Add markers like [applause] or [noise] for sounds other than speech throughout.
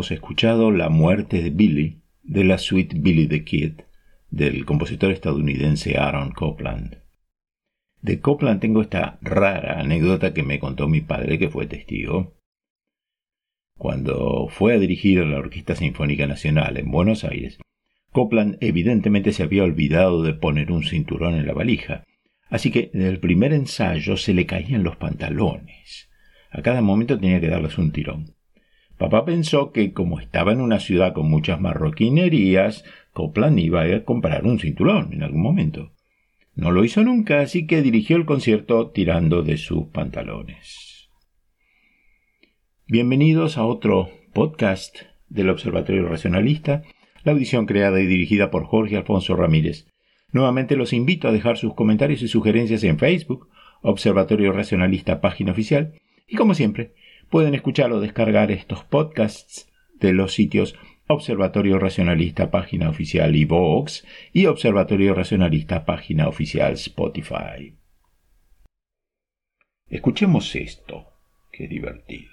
Hemos escuchado La muerte de Billy de la suite Billy the Kid del compositor estadounidense Aaron Copland. De Copland tengo esta rara anécdota que me contó mi padre que fue testigo. Cuando fue a dirigir a la Orquesta Sinfónica Nacional en Buenos Aires, Copland evidentemente se había olvidado de poner un cinturón en la valija, así que en el primer ensayo se le caían los pantalones. A cada momento tenía que darles un tirón. Papá pensó que como estaba en una ciudad con muchas marroquinerías, Copland iba a comprar un cinturón en algún momento. No lo hizo nunca, así que dirigió el concierto tirando de sus pantalones. Bienvenidos a otro podcast del Observatorio Racionalista, la audición creada y dirigida por Jorge Alfonso Ramírez. Nuevamente los invito a dejar sus comentarios y sugerencias en Facebook, Observatorio Racionalista, página oficial, y como siempre, Pueden escuchar o descargar estos podcasts de los sitios Observatorio Racionalista, página oficial iVoox y Observatorio Racionalista, página oficial Spotify. Escuchemos esto, que divertido.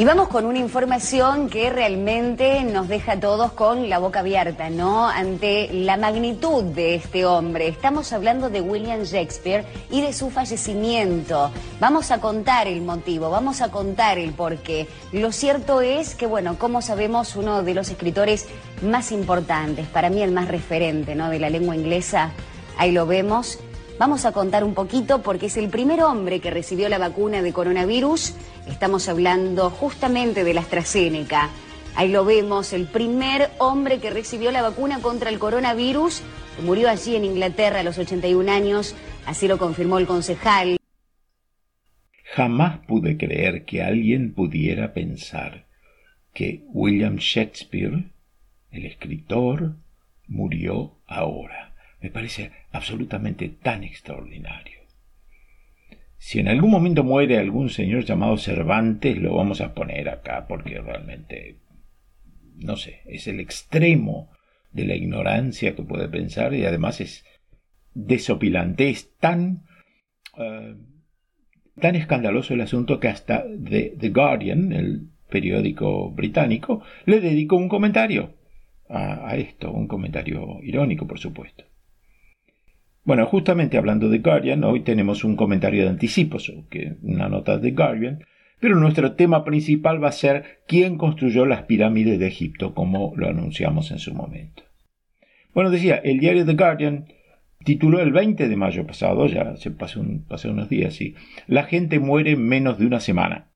Y vamos con una información que realmente nos deja a todos con la boca abierta, ¿no? Ante la magnitud de este hombre. Estamos hablando de William Shakespeare y de su fallecimiento. Vamos a contar el motivo, vamos a contar el porqué. Lo cierto es que, bueno, como sabemos, uno de los escritores más importantes, para mí el más referente, ¿no? De la lengua inglesa, ahí lo vemos Vamos a contar un poquito porque es el primer hombre que recibió la vacuna de coronavirus. Estamos hablando justamente de la AstraZeneca. Ahí lo vemos, el primer hombre que recibió la vacuna contra el coronavirus, murió allí en Inglaterra a los 81 años, así lo confirmó el concejal. Jamás pude creer que alguien pudiera pensar que William Shakespeare, el escritor, murió ahora me parece absolutamente tan extraordinario. Si en algún momento muere algún señor llamado Cervantes, lo vamos a poner acá porque realmente, no sé, es el extremo de la ignorancia que puede pensar y además es desopilante, es tan, eh, tan escandaloso el asunto que hasta The, Guardian, el periódico británico, le dedicó un comentario a esto, un comentario irónico, por supuesto. Bueno, justamente hablando de Guardian, hoy tenemos un comentario de anticipos, que una nota de Guardian, pero nuestro tema principal va a ser quién construyó las pirámides de Egipto, como lo anunciamos en su momento. Bueno, decía, el diario The Guardian tituló el 20 de mayo pasado, ya se pasó, unos días, sí, La gente muere en menos de una semana.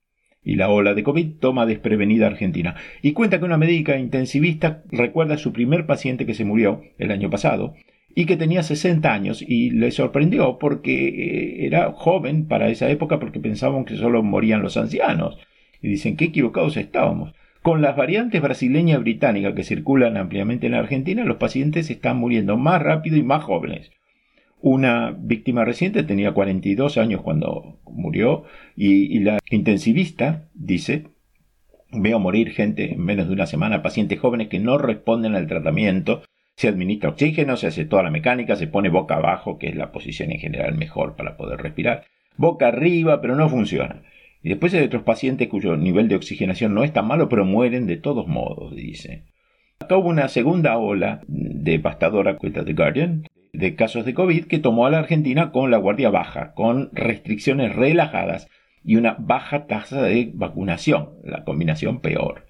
y la ola de COVID toma desprevenida a Argentina. Y cuenta que una médica intensivista recuerda a su primer paciente que se murió el año pasado y que tenía 60 años y le sorprendió porque eh, era joven para esa época porque pensaban que solo morían los ancianos. Y dicen, qué equivocados estábamos. Con las variantes brasileña y británica que circulan ampliamente en Argentina, los pacientes están muriendo más rápido y más jóvenes. Una víctima reciente tenía 42 años cuando murió y, la intensivista dice, veo morir gente en menos de una semana, pacientes jóvenes que no responden al tratamiento, se administra oxígeno, se hace toda la mecánica, se pone boca abajo, que es la posición en general mejor para poder respirar, boca arriba, pero no funciona. Y después hay otros pacientes cuyo nivel de oxigenación no es tan malo, pero mueren de todos modos, dice. Acá hubo una segunda ola devastadora, cuenta The Guardian, de casos de COVID que tomó a la Argentina con la guardia baja, con restricciones relajadas y una baja tasa de vacunación, la combinación peor.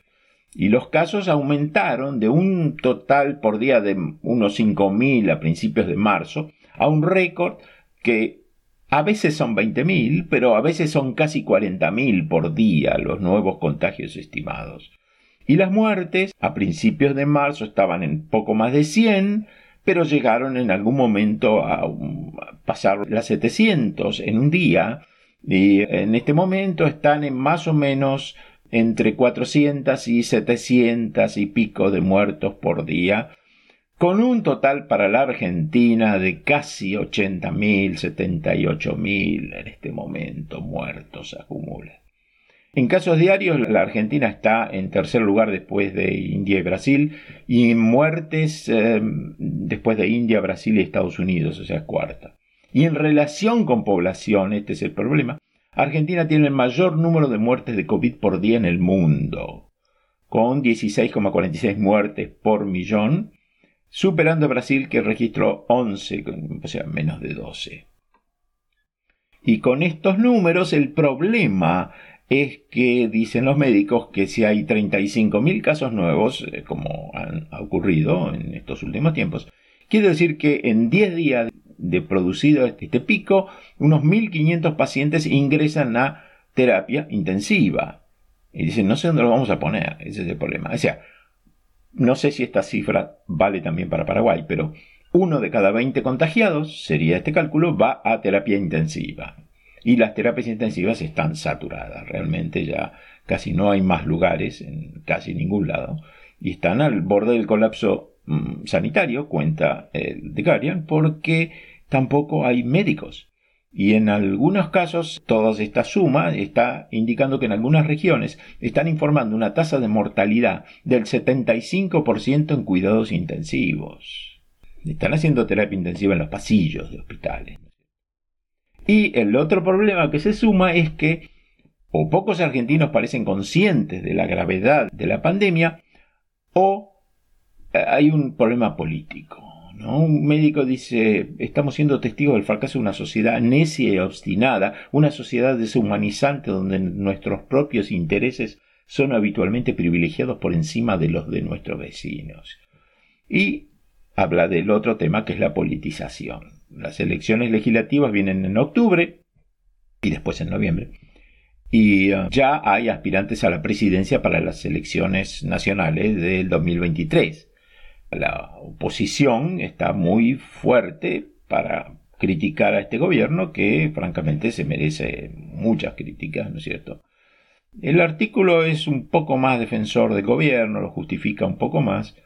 Y los casos aumentaron de un total por día de unos 5.000 a principios de marzo a un récord que a veces son 20.000, pero a veces son casi 40.000 por día los nuevos contagios estimados. Y las muertes a principios de marzo estaban en poco más de 100, pero llegaron en algún momento a pasar las 700 en un día y en este momento están en más o menos entre 400 y 700 y pico de muertos por día, con un total para la Argentina de casi 80.000, 78.000 en este momento muertos acumula. En casos diarios, la Argentina está en tercer lugar después de India y Brasil, y en muertes eh, después de India, Brasil y Estados Unidos, o sea, cuarta. Y en relación con población, este es el problema, Argentina tiene el mayor número de muertes de COVID por día en el mundo, con 16,46 muertes por millón, superando a Brasil que registró 11, o sea, menos de 12. Y con estos números el problema es que dicen los médicos que si hay 35.000 casos nuevos, eh, como han ocurrido en estos últimos tiempos, quiere decir que en 10 días de producido este pico, unos 1.500 pacientes ingresan a terapia intensiva. Y dicen, no sé dónde lo vamos a poner, ese es el problema. O sea, no sé si esta cifra vale también para Paraguay, pero uno de cada 20 contagiados, sería este cálculo, va a terapia intensiva y las terapias intensivas están saturadas. Realmente ya casi no hay más lugares en casi ningún lado y están al borde del colapso mm, sanitario, cuenta el The Guardian, porque tampoco hay médicos. Y en algunos casos, toda esta suma está indicando que en algunas regiones están informando una tasa de mortalidad del 75% en cuidados intensivos. Están haciendo terapia intensiva en los pasillos de hospitales. Y el otro problema que se suma es que o pocos argentinos parecen conscientes de la gravedad de la pandemia o eh, hay un problema político. Un médico dice, estamos siendo testigos del fracaso de una sociedad necia y obstinada, una sociedad deshumanizante donde nuestros propios intereses son habitualmente privilegiados por encima de los de nuestros vecinos. Y habla del otro tema que es la politización. Las elecciones legislativas vienen en octubre y después en noviembre. Y uh, ya hay aspirantes a la presidencia para las elecciones nacionales del 2023. La oposición está muy fuerte para criticar a este gobierno que francamente se merece muchas críticas, ¿no es cierto? El artículo es un poco más defensor del gobierno, lo justifica un poco más,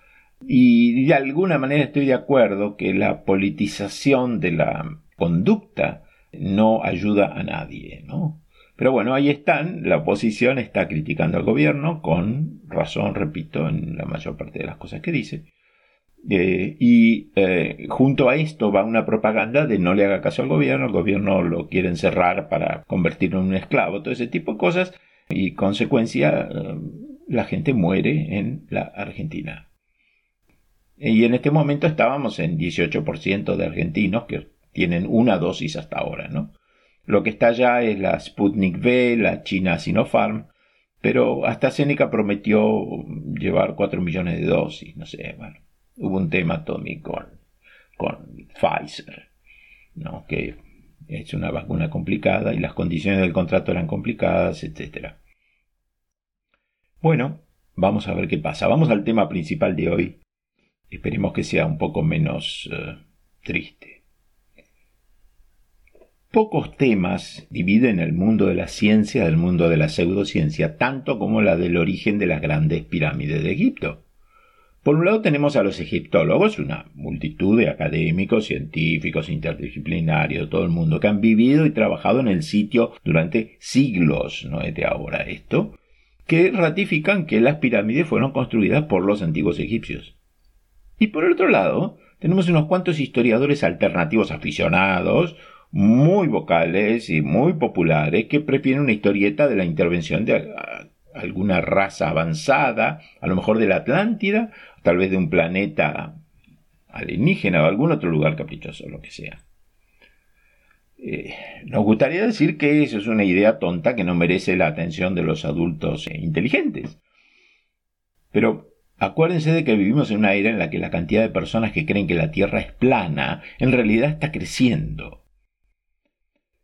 y de alguna manera estoy de acuerdo que la politización de la conducta no ayuda a nadie, ¿no? Pero bueno, ahí están, la oposición está criticando al gobierno, con razón, repito, en la mayor parte de las cosas que dice. Eh, y eh, junto a esto va una propaganda de no le haga caso al gobierno, el gobierno lo quiere encerrar para convertirlo en un esclavo, todo ese tipo de cosas, y consecuencia eh, la gente muere en la Argentina. Y en este momento estábamos en 18% de argentinos que tienen una dosis hasta ahora, ¿no? Lo que está ya es la Sputnik V, la China Sinopharm, pero hasta Seneca prometió llevar 4 millones de dosis, no sé, bueno, hubo un tema Tommy con, Pfizer, ¿no? Que es una vacuna complicada y las condiciones del contrato eran complicadas, etc. Bueno, vamos a ver qué pasa. Vamos al tema principal de hoy. Esperemos que sea un poco menos eh, triste. Pocos temas dividen el mundo de la ciencia del mundo de la pseudociencia, tanto como la del origen de las grandes pirámides de Egipto. Por un lado tenemos a los egiptólogos, una multitud de académicos, científicos, interdisciplinarios, todo el mundo que han vivido y trabajado en el sitio durante siglos, no es de ahora esto, que ratifican que las pirámides fueron construidas por los antiguos egipcios. Y por el otro lado, tenemos unos cuantos historiadores alternativos aficionados, muy vocales y muy populares, que prefieren una historieta de la intervención de alguna raza avanzada, a lo mejor de la Atlántida, tal vez de un planeta alienígena o algún otro lugar caprichoso, lo que sea. Eh, nos gustaría decir que eso es una idea tonta que no merece la atención de los adultos inteligentes. Pero acuérdense de que vivimos en una era en la que la cantidad de personas que creen que la Tierra es plana en realidad está creciendo.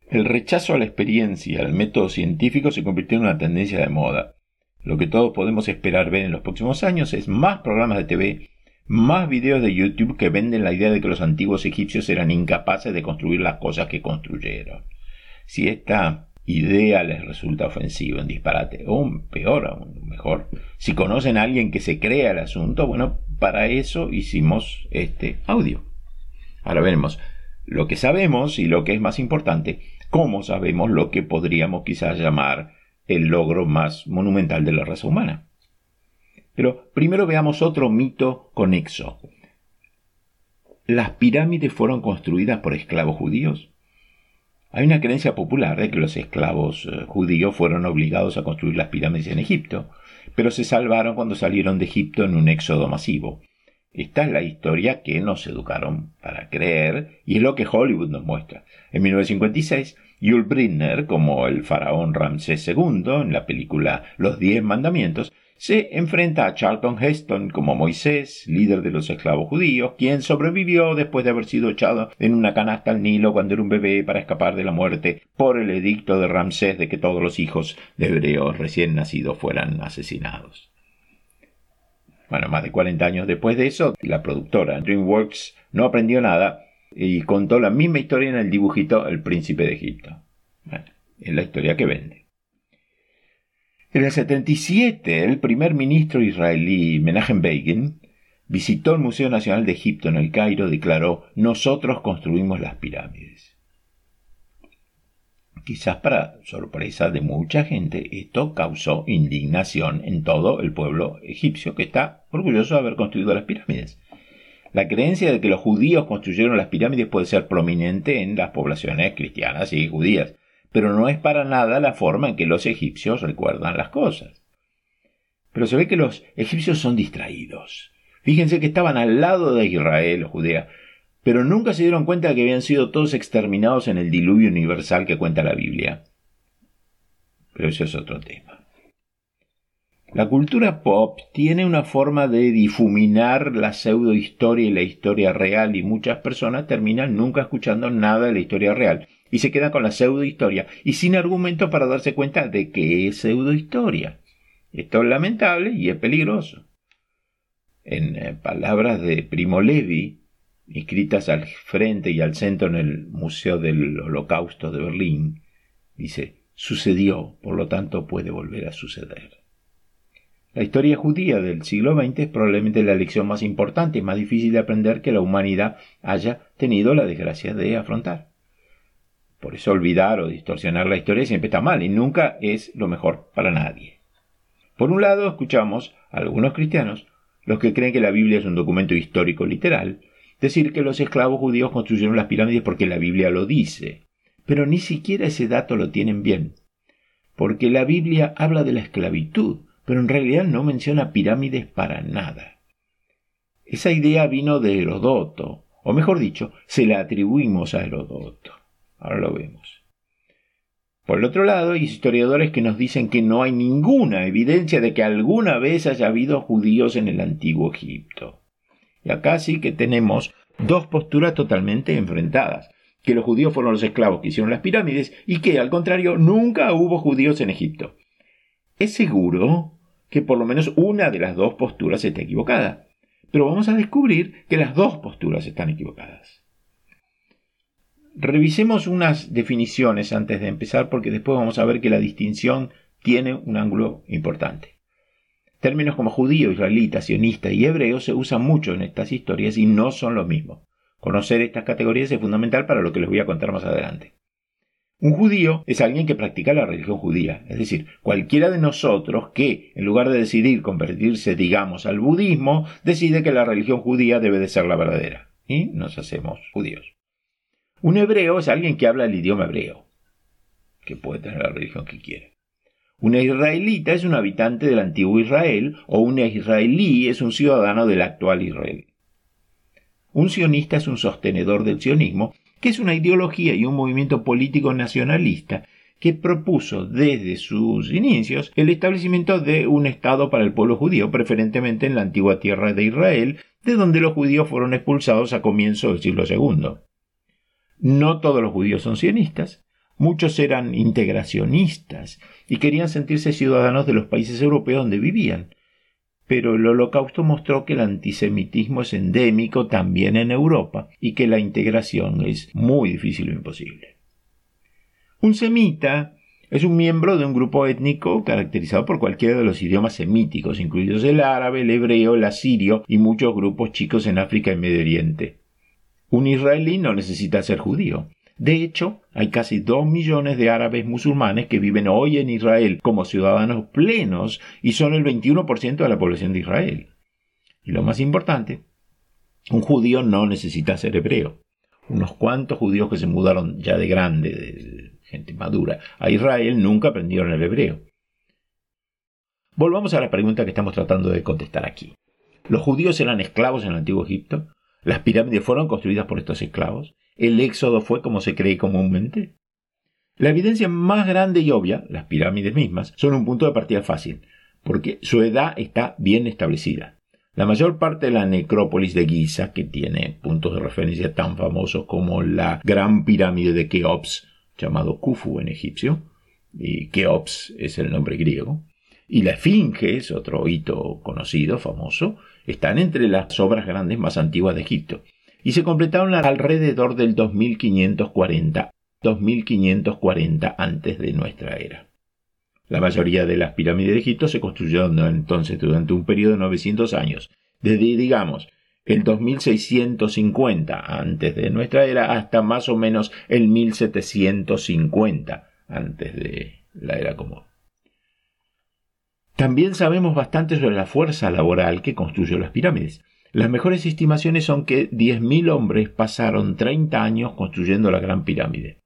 El rechazo a la experiencia, al método científico se convirtió en una tendencia de moda. Lo que todos podemos esperar ver en los próximos años es más programas de TV, más videos de YouTube que venden la idea de que los antiguos egipcios eran incapaces de construir las cosas que construyeron. Si esta idea les resulta ofensiva, en disparate, o peor aún, mejor, si conocen a alguien que se crea el asunto, bueno, para eso hicimos este audio. Ahora veremos lo que sabemos y lo que es más importante, cómo sabemos lo que podríamos quizás llamar el logro más monumental de la raza humana. Pero primero veamos otro mito conexo. ¿Las pirámides fueron construidas por esclavos judíos? Hay una creencia popular de que los esclavos eh, judíos fueron obligados a construir las pirámides en Egipto, pero se salvaron cuando salieron de Egipto en un éxodo masivo. Esta es la historia que nos educaron para creer y es lo que Hollywood nos muestra. En 1956, Yul Brynner, como el faraón Ramsés II en la película Los Diez Mandamientos, se enfrenta a Charlton Heston como Moisés, líder de los esclavos judíos, quien sobrevivió después de haber sido echado en una canasta al Nilo cuando era un bebé para escapar de la muerte por el edicto de Ramsés de que todos los hijos de hebreos recién nacidos fueran asesinados. Bueno, más de 40 años después de eso, la productora DreamWorks no aprendió nada y contó la misma historia en el dibujito El Príncipe de Egipto. es la historia que vende. En el 77, el primer ministro israelí Menachem Begin visitó el Museo Nacional de Egipto en el Cairo y declaró: Nosotros construimos las pirámides. Quizás para sorpresa de mucha gente, esto causó indignación en todo el pueblo egipcio que está orgulloso de haber construido las pirámides. La creencia de que los judíos construyeron las pirámides puede ser prominente en las poblaciones cristianas y judías, pero no es para nada la forma en que los egipcios recuerdan las cosas. Pero se ve que los egipcios son distraídos. Fíjense que estaban al lado de Israel o Judea, pero nunca se dieron cuenta de que habían sido todos exterminados en el diluvio universal que cuenta la Biblia. Pero eso es otro tema. La cultura pop tiene una forma de difuminar la pseudohistoria y la historia real y muchas personas terminan nunca escuchando nada de la historia real y se quedan con la pseudohistoria y sin argumento para darse cuenta de que es pseudohistoria. Esto es lamentable y es peligroso. En eh, palabras de Primo Levi, escritas al frente y al centro en el Museo del Holocausto de Berlín, dice, sucedió, por lo tanto puede volver a suceder. La historia judía del siglo XX es probablemente la lección más importante y más difícil de aprender que la humanidad haya tenido la desgracia de afrontar. Por eso olvidar o distorsionar la historia siempre está mal y nunca es lo mejor para nadie. Por un lado, escuchamos a algunos cristianos, los que creen que la Biblia es un documento histórico literal, decir que los esclavos judíos construyeron las pirámides porque la Biblia lo dice. Pero ni siquiera ese dato lo tienen bien. Porque la Biblia habla de la esclavitud, pero en realidad no menciona pirámides para nada. Esa idea vino de Herodoto, o mejor dicho, se la atribuimos a Herodoto. Ahora lo vemos. Por el otro lado, hay historiadores que nos dicen que no hay ninguna evidencia de que alguna vez haya habido judíos en el antiguo Egipto. Y acá sí que tenemos dos posturas totalmente enfrentadas, que los judíos fueron los esclavos que hicieron las pirámides y que, al contrario, nunca hubo judíos en Egipto. Es seguro que por lo menos una de las dos posturas está equivocada. Pero vamos a descubrir que las dos posturas están equivocadas. Revisemos unas definiciones antes de empezar porque después vamos a ver que la distinción tiene un ángulo importante. Términos como judío, israelita, sionista y hebreo se usan mucho en estas historias y no son lo mismo. Conocer estas categorías es fundamental para lo que les voy a contar más adelante. Un judío es alguien que practica la religión judía, es decir, cualquiera de nosotros que, en lugar de decidir convertirse, digamos, al budismo, decide que la religión judía debe de ser la verdadera. Y nos hacemos judíos. Un hebreo es alguien que habla el idioma hebreo, que puede tener la religión que quiere. Una israelita es un habitante del antiguo Israel o un israelí es un ciudadano del actual Israel. Un sionista es un sostenedor del sionismo, que es una ideología y un movimiento político nacionalista que propuso desde sus inicios el establecimiento de un Estado para el pueblo judío, preferentemente en la antigua tierra de Israel, de donde los judíos fueron expulsados a comienzos del siglo II. No todos los judíos son sionistas. Muchos eran integracionistas y querían sentirse ciudadanos de los países europeos donde vivían. Pero el holocausto mostró que el antisemitismo es endémico también en Europa y que la integración es muy difícil o imposible. Un semita es un miembro de un grupo étnico caracterizado por cualquiera de los idiomas semíticos, incluidos el árabe, el hebreo, el asirio y muchos grupos chicos en África y Medio Oriente. Un israelí no necesita ser judío. De hecho, hay casi dos millones de árabes musulmanes que viven hoy en Israel como ciudadanos plenos y son el 21% de la población de Israel. Y lo más importante, un judío no necesita ser hebreo. Unos cuantos judíos que se mudaron ya de grande, de gente madura, a Israel nunca aprendieron el hebreo. Volvamos a la pregunta que estamos tratando de contestar aquí. ¿Los judíos eran esclavos en el antiguo Egipto? Las pirámides fueron construidas por estos esclavos. El éxodo fue como se cree comúnmente. La evidencia más grande y obvia, las pirámides mismas, son un punto de partida fácil, porque su edad está bien establecida. La mayor parte de la necrópolis de Giza, que tiene puntos de referencia tan famosos como la Gran Pirámide de Keops, llamado Khufu en egipcio, y Keops es el nombre griego, y la Esfinge es otro hito conocido, famoso, están entre las obras grandes más antiguas de Egipto y se completaron alrededor del 2540, 2540 antes de nuestra era. La mayoría de las pirámides de Egipto se construyeron entonces durante un periodo de 900 años, desde digamos el 2650 antes de nuestra era hasta más o menos el 1750 antes de la era común. También sabemos bastante sobre la fuerza laboral que construyó las pirámides. Las mejores estimaciones son que 10.000 hombres pasaron 30 años construyendo la Gran Pirámide.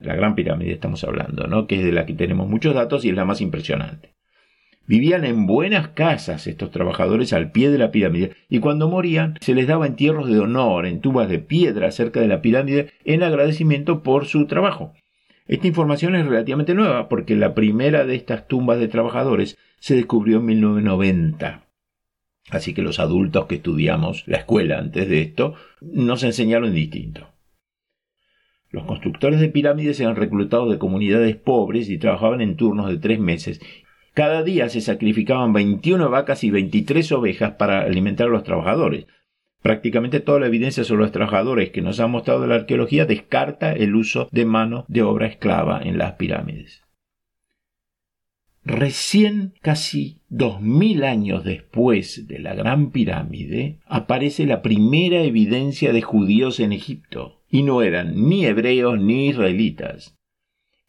La Gran Pirámide estamos hablando, ¿no? Que es de la que tenemos muchos datos y es la más impresionante. Vivían en buenas casas estos trabajadores al pie de la pirámide y cuando morían se les daba entierros de honor en tubas de piedra cerca de la pirámide en agradecimiento por su trabajo. Esta información es relativamente nueva porque la primera de estas tumbas de trabajadores se descubrió en 1990. Así que los adultos que estudiamos la escuela antes de esto nos enseñaron distinto. Los constructores de pirámides eran reclutados de comunidades pobres y trabajaban en turnos de tres meses. Cada día se sacrificaban 21 vacas y 23 ovejas para alimentar a los trabajadores. Prácticamente toda la evidencia sobre los trabajadores que nos ha mostrado la arqueología descarta el uso de mano de obra esclava en las pirámides. Recién casi dos mil años después de la Gran Pirámide aparece la primera evidencia de judíos en Egipto, y no eran ni hebreos ni israelitas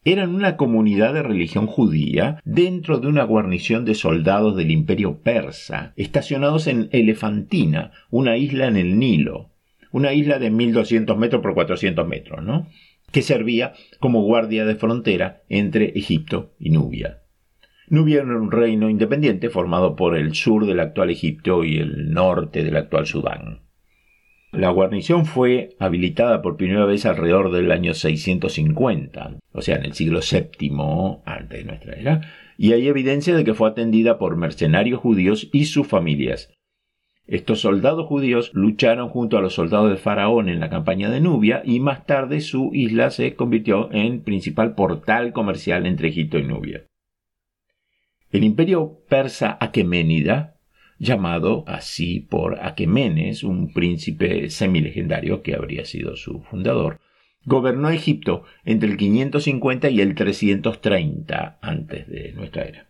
eran una comunidad de religión judía dentro de una guarnición de soldados del imperio persa, estacionados en Elefantina, una isla en el Nilo, una isla de 1200 metros por 400 metros, ¿no? que servía como guardia de frontera entre Egipto y Nubia. Nubia era un reino independiente formado por el sur del actual Egipto y el norte del actual Sudán. La guarnición fue habilitada por primera vez alrededor del año 650, o sea, en el siglo VII antes de nuestra era, y hay evidencia de que fue atendida por mercenarios judíos y sus familias. Estos soldados judíos lucharon junto a los soldados de Faraón en la campaña de Nubia y más tarde su isla se convirtió en principal portal comercial entre Egipto y Nubia. El imperio persa aqueménida, llamado así por Aquemenes, un príncipe semilegendario que habría sido su fundador, gobernó Egipto entre el 550 y el 330 antes de nuestra era.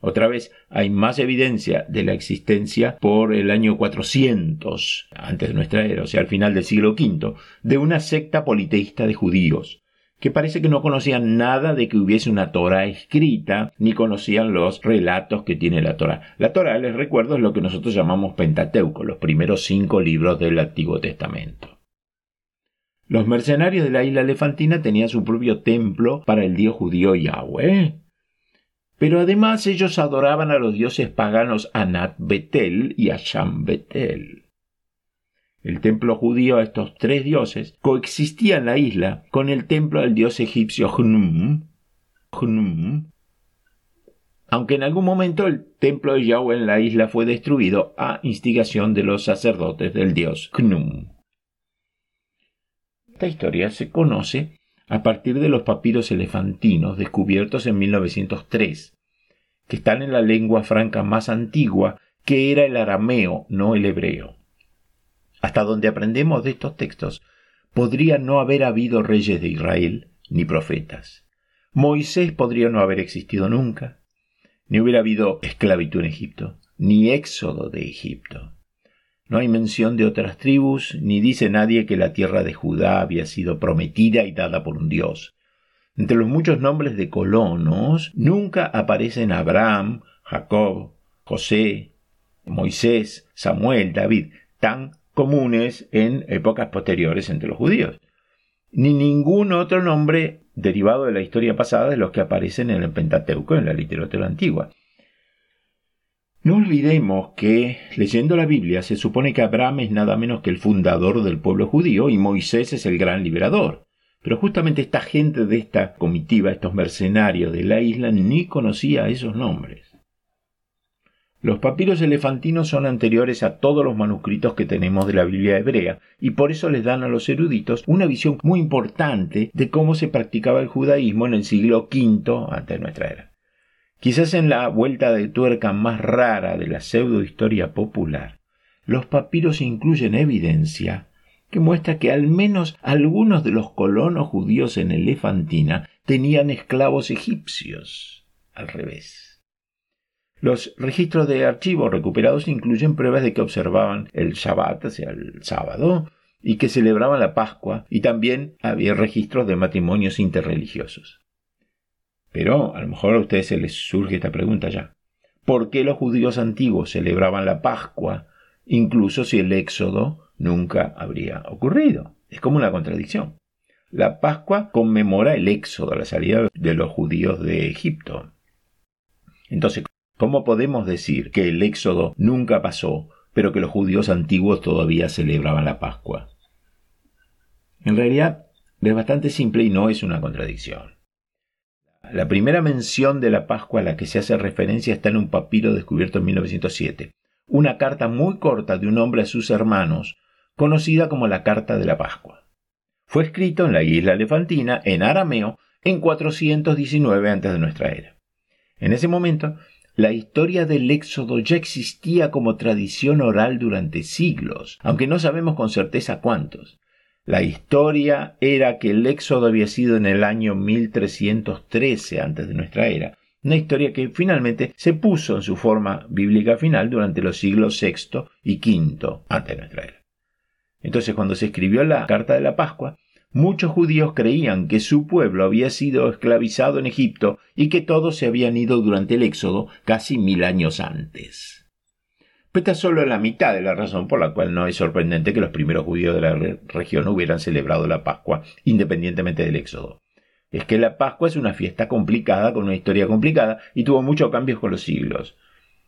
Otra vez hay más evidencia de la existencia por el año 400 antes de nuestra era, o sea, al final del siglo V, de una secta politeísta de judíos, que parece que no conocían nada de que hubiese una Torah escrita, ni conocían los relatos que tiene la Torah. La Torah, les recuerdo, es lo que nosotros llamamos Pentateuco, los primeros cinco libros del Antiguo Testamento. Los mercenarios de la isla elefantina tenían su propio templo para el dios judío Yahweh. Pero además ellos adoraban a los dioses paganos Anat Betel y Asham Betel el templo judío a estos tres dioses, coexistía en la isla con el templo del dios egipcio Hnum, aunque en algún momento el templo de Yahweh en la isla fue destruido a instigación de los sacerdotes del dios Hnum. Esta historia se conoce a partir de los papiros elefantinos descubiertos en 1903, que están en la lengua franca más antigua, que era el arameo, no el hebreo. Hasta donde aprendemos de estos textos, podría no haber habido reyes de Israel ni profetas. Moisés podría no haber existido nunca. Ni hubiera habido esclavitud en Egipto, ni éxodo de Egipto. No hay mención de otras tribus, ni dice nadie que la tierra de Judá había sido prometida y dada por un dios. Entre los muchos nombres de colonos, nunca aparecen Abraham, Jacob, José, Moisés, Samuel, David, tan comunes en épocas posteriores entre los judíos, ni ningún otro nombre derivado de la historia pasada de los que aparecen en el Pentateuco, en la literatura antigua. No olvidemos que, leyendo la Biblia, se supone que Abraham es nada menos que el fundador del pueblo judío y Moisés es el gran liberador. Pero justamente esta gente de esta comitiva, estos mercenarios de la isla, ni conocía esos nombres. Los papiros elefantinos son anteriores a todos los manuscritos que tenemos de la Biblia hebrea y por eso les dan a los eruditos una visión muy importante de cómo se practicaba el judaísmo en el siglo V antes de nuestra era. Quizás en la vuelta de tuerca más rara de la pseudohistoria popular, los papiros incluyen evidencia que muestra que al menos algunos de los colonos judíos en Elefantina tenían esclavos egipcios. Al revés. Los registros de archivos recuperados incluyen pruebas de que observaban el Shabbat, o sea, el sábado, y que celebraban la Pascua, y también había registros de matrimonios interreligiosos. Pero a lo mejor a ustedes se les surge esta pregunta ya. ¿Por qué los judíos antiguos celebraban la Pascua, incluso si el éxodo nunca habría ocurrido? Es como una contradicción. La Pascua conmemora el éxodo, la salida de los judíos de Egipto. Entonces, ¿Cómo podemos decir que el éxodo nunca pasó, pero que los judíos antiguos todavía celebraban la Pascua? En realidad es bastante simple y no es una contradicción. La primera mención de la Pascua a la que se hace referencia está en un papiro descubierto en 1907, una carta muy corta de un hombre a sus hermanos, conocida como la Carta de la Pascua. Fue escrito en la isla elefantina, en arameo, en 419 a.C. de nuestra era. En ese momento, la historia del Éxodo ya existía como tradición oral durante siglos, aunque no sabemos con certeza cuántos. La historia era que el Éxodo había sido en el año 1313 antes de nuestra era, una historia que finalmente se puso en su forma bíblica final durante los siglos VI y V antes de nuestra era. Entonces, cuando se escribió la Carta de la Pascua, Muchos judíos creían que su pueblo había sido esclavizado en Egipto y que todos se habían ido durante el éxodo casi mil años antes. Pero esta solo la mitad de la razón por la cual no es sorprendente que los primeros judíos de la región hubieran celebrado la Pascua independientemente del éxodo. Es que la Pascua es una fiesta complicada con una historia complicada y tuvo muchos cambios con los siglos.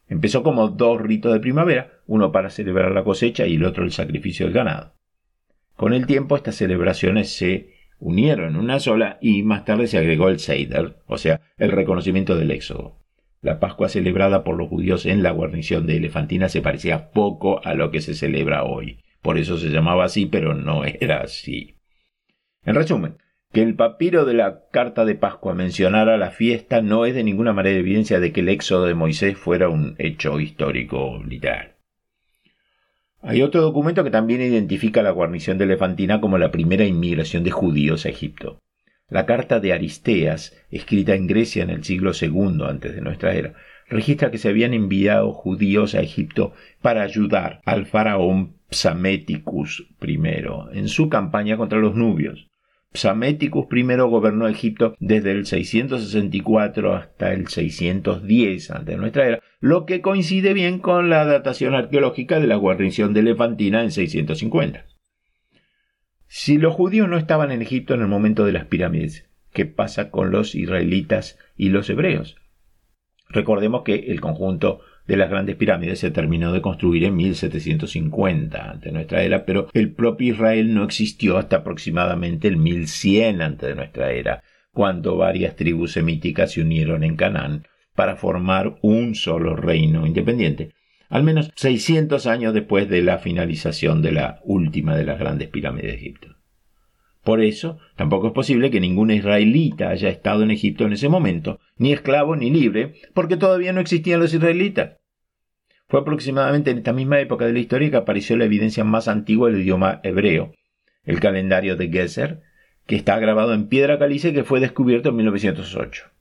Empezó como dos ritos de primavera, uno para celebrar la cosecha y el otro el sacrificio del ganado. Con el tiempo estas celebraciones se unieron en una sola y más tarde se agregó el Seider, o sea, el reconocimiento del Éxodo. La Pascua celebrada por los judíos en la guarnición de Elefantina se parecía poco a lo que se celebra hoy. Por eso se llamaba así, pero no era así. En resumen, Que el papiro de la carta de Pascua mencionara la fiesta no es de ninguna manera evidencia de que el éxodo de Moisés fuera un hecho histórico literal. Hay otro documento que también identifica la guarnición de Elefantina como la primera inmigración de judíos a Egipto. La carta de Aristeas, escrita en Grecia en el siglo II antes de nuestra era, registra que se habían enviado judíos a Egipto para ayudar al faraón Psaméticus I en su campaña contra los nubios. Psaméticus I gobernó Egipto desde el 664 hasta el 610 antes de nuestra era, lo que coincide bien con la datación arqueológica de la guarnición de Elefantina en 650. Si los judíos no estaban en Egipto en el momento de las pirámides, ¿qué pasa con los israelitas y los hebreos? Recordemos que el conjunto de las grandes pirámides se terminó de construir en 1750 ante nuestra era, pero el propio Israel no existió hasta aproximadamente el 1100 antes de nuestra era, cuando varias tribus semíticas se unieron en Canaán para formar un solo reino independiente, al menos 600 años después de la finalización de la última de las grandes pirámides de Egipto. Por eso, tampoco es posible que ningún israelita haya estado en Egipto en ese momento, ni esclavo ni libre, porque todavía no existían los israelitas. Fue aproximadamente en esta misma época de la historia que apareció la evidencia más antigua del idioma hebreo, el calendario de Geser, que está grabado en piedra caliza y que fue descubierto en 1908.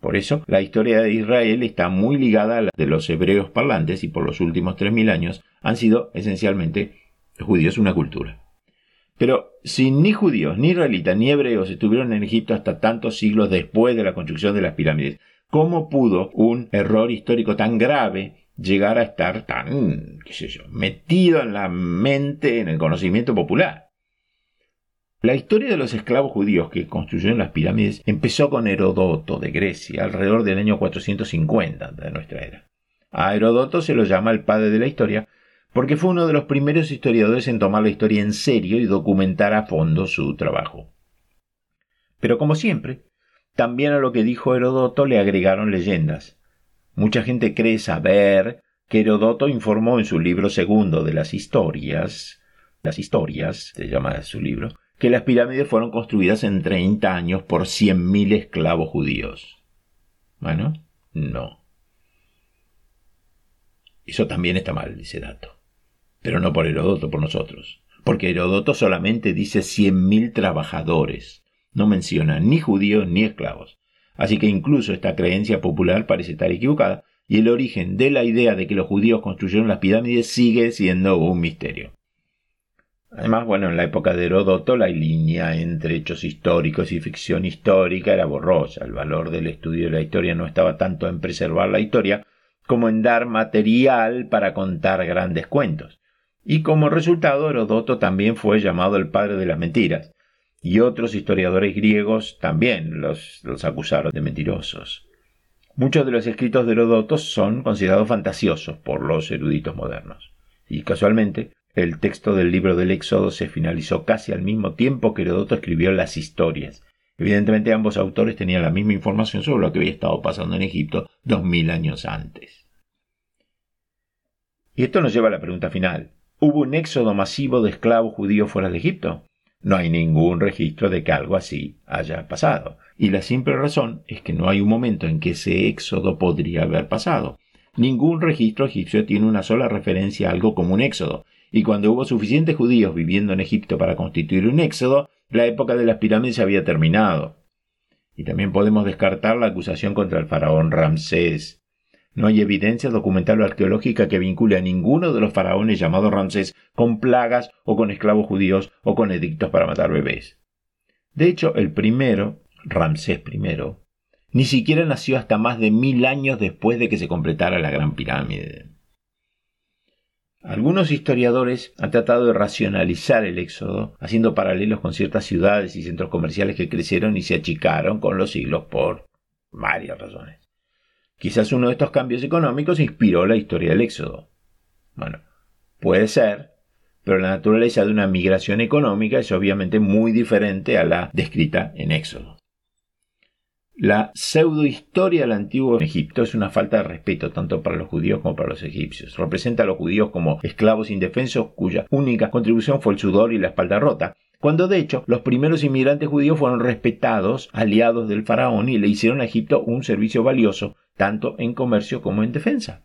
Por eso, la historia de Israel está muy ligada a la de los hebreos parlantes y por los últimos 3.000 años han sido esencialmente judíos una cultura. Pero si ni judíos, ni israelitas, ni hebreos estuvieron en Egipto hasta tantos siglos después de la construcción de las pirámides, ¿cómo pudo un error histórico tan grave llegar a estar tan, qué sé yo, metido en la mente, en el conocimiento popular? La historia de los esclavos judíos que construyeron las pirámides empezó con Herodoto de Grecia alrededor del año 450 de nuestra era. A Herodoto se lo llama el padre de la historia porque fue uno de los primeros historiadores en tomar la historia en serio y documentar a fondo su trabajo. Pero como siempre, también a lo que dijo Herodoto le agregaron leyendas. Mucha gente cree saber que Herodoto informó en su libro segundo de las historias, las historias, se llama su libro, que las pirámides fueron construidas en 30 años por 100.000 esclavos judíos. Bueno, no. Eso también está mal, ese dato pero no por Herodoto, por nosotros, porque Herodoto solamente dice cien mil trabajadores, no menciona ni judíos ni esclavos. Así que incluso esta creencia popular parece estar equivocada, y el origen de la idea de que los judíos construyeron las pirámides sigue siendo un misterio. Además, bueno, en la época de Herodoto la línea entre hechos históricos y ficción histórica era borrosa. El valor del estudio de la historia no estaba tanto en preservar la historia como en dar material para contar grandes cuentos y como resultado Herodoto también fue llamado el padre de las mentiras, y otros historiadores griegos también los, los acusaron de mentirosos. Muchos de los escritos de Herodoto son considerados fantasiosos por los eruditos modernos, y casualmente el texto del libro del Éxodo se finalizó casi al mismo tiempo que Herodoto escribió las historias. Evidentemente ambos autores tenían la misma información sobre lo que había estado pasando en Egipto dos mil años antes. Y esto nos lleva a la pregunta final. ¿Hubo un éxodo masivo de esclavos judíos fuera de Egipto? No hay ningún registro de que algo así haya pasado. Y la simple razón es que no hay un momento en que ese éxodo podría haber pasado. Ningún registro egipcio tiene una sola referencia a algo como un éxodo. Y cuando hubo suficientes judíos viviendo en Egipto para constituir un éxodo, la época de las pirámides había terminado. Y también podemos descartar la acusación contra el faraón Ramsés no hay evidencia documental o arqueológica que vincule a ninguno de los faraones llamados Ramsés con plagas o con esclavos judíos o con edictos para matar bebés. De hecho, el primero, Ramsés I, ni siquiera nació hasta más de mil años después de que se completara la Gran Pirámide. Algunos historiadores han tratado de racionalizar el éxodo, haciendo paralelos con ciertas ciudades y centros comerciales que crecieron y se achicaron con los siglos por varias razones. Quizás uno de estos cambios económicos inspiró la historia del éxodo. Bueno, puede ser, pero la naturaleza de una migración económica es obviamente muy diferente a la descrita en Éxodo. La pseudohistoria del antiguo Egipto es una falta de respeto tanto para los judíos como para los egipcios. Representa a los judíos como esclavos indefensos cuya única contribución fue el sudor y la espalda rota, cuando de hecho los primeros inmigrantes judíos fueron respetados, aliados del faraón, y le hicieron a Egipto un servicio valioso, tanto en comercio como en defensa.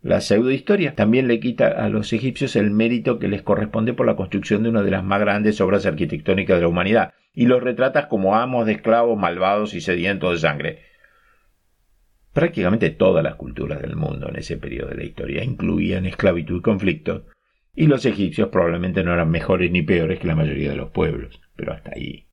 La pseudohistoria también le quita a los egipcios el mérito que les corresponde por la construcción de una de las más grandes obras arquitectónicas de la humanidad, y los retratas como amos de esclavos malvados y sedientos de sangre. Prácticamente todas las culturas del mundo en ese periodo de la historia incluían esclavitud y conflicto, y los egipcios probablemente no eran mejores ni peores que la mayoría de los pueblos, pero hasta ahí.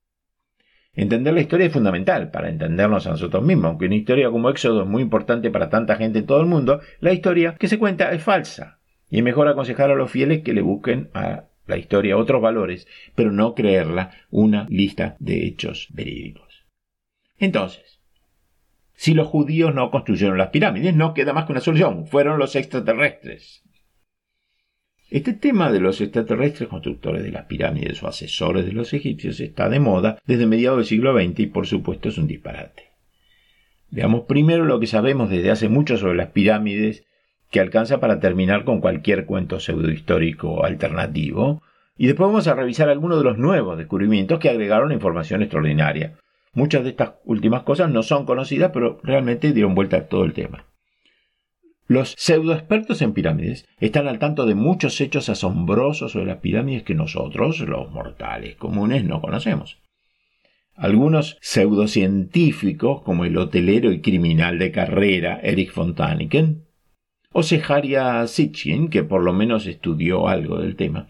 Entender la historia es fundamental para entendernos a nosotros mismos, aunque una historia como Éxodo es muy importante para tanta gente en todo el mundo, la historia que se cuenta es falsa, y es mejor aconsejar a los fieles que le busquen a la historia otros valores, pero no creerla una lista de hechos verídicos. Entonces, si los judíos no construyeron las pirámides, no queda más que una solución, fueron los extraterrestres. Este tema de los extraterrestres constructores de las pirámides o asesores de los egipcios está de moda desde mediados del siglo XX y por supuesto es un disparate. Veamos primero lo que sabemos desde hace mucho sobre las pirámides, que alcanza para terminar con cualquier cuento pseudohistórico alternativo, y después vamos a revisar algunos de los nuevos descubrimientos que agregaron información extraordinaria. Muchas de estas últimas cosas no son conocidas, pero realmente dieron vuelta a todo el tema. Los pseudoexpertos en pirámides están al tanto de muchos hechos asombrosos sobre las pirámides que nosotros, los mortales comunes, no conocemos. Algunos pseudocientíficos, como el hotelero y criminal de carrera Erich von Däniken, o Sejaria Sitchin, que por lo menos estudió algo del tema,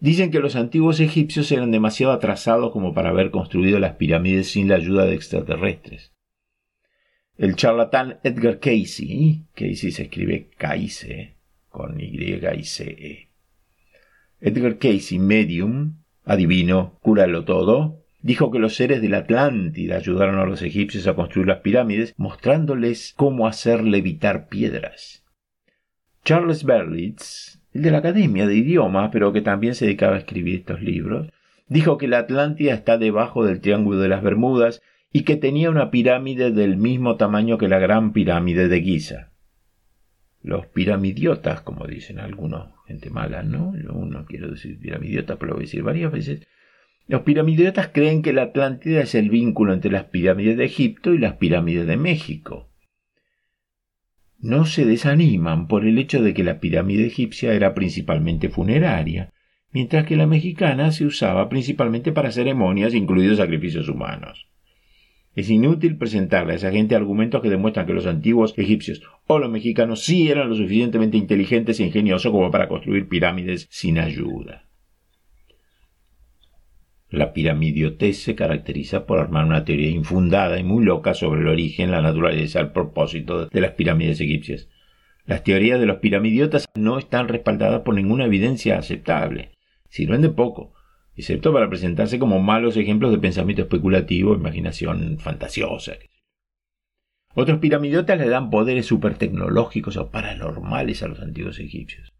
dicen que los antiguos egipcios eran demasiado atrasados como para haber construido las pirámides sin la ayuda de extraterrestres. El charlatán Edgar Casey, Casey se escribe Cayce, con Y y C -E. Edgar Casey, medium, adivino, cúralo todo, dijo que los seres de la Atlántida ayudaron a los egipcios a construir las pirámides, mostrándoles cómo hacer levitar piedras. Charles Berlitz, el de la Academia de Idiomas, pero que también se dedicaba a escribir estos libros, dijo que la Atlántida está debajo del Triángulo de las Bermudas y que tenía una pirámide del mismo tamaño que la gran pirámide de Giza. Los piramidiotas, como dicen algunos, gente mala, ¿no? Yo no quiero decir piramidiota, pero lo voy a decir varias veces. Los piramidiotas creen que la Atlántida es el vínculo entre las pirámides de Egipto y las pirámides de México. No se desaniman por el hecho de que la pirámide egipcia era principalmente funeraria, mientras que la mexicana se usaba principalmente para ceremonias, incluidos sacrificios humanos. Es inútil presentarle a esa gente argumentos que demuestran que los antiguos egipcios o los mexicanos sí eran lo suficientemente inteligentes e ingeniosos como para construir pirámides sin ayuda. La piramidiotez se caracteriza por armar una teoría infundada y muy loca sobre el origen, la naturaleza, el propósito de las pirámides egipcias. Las teorías de los piramidiotas no están respaldadas por ninguna evidencia aceptable. Sirven de poco excepto para presentarse como malos ejemplos de pensamiento especulativo, imaginación fantasiosa. Otros piramidiotas le dan poderes supertecnológicos o paranormales a los antiguos egipcios.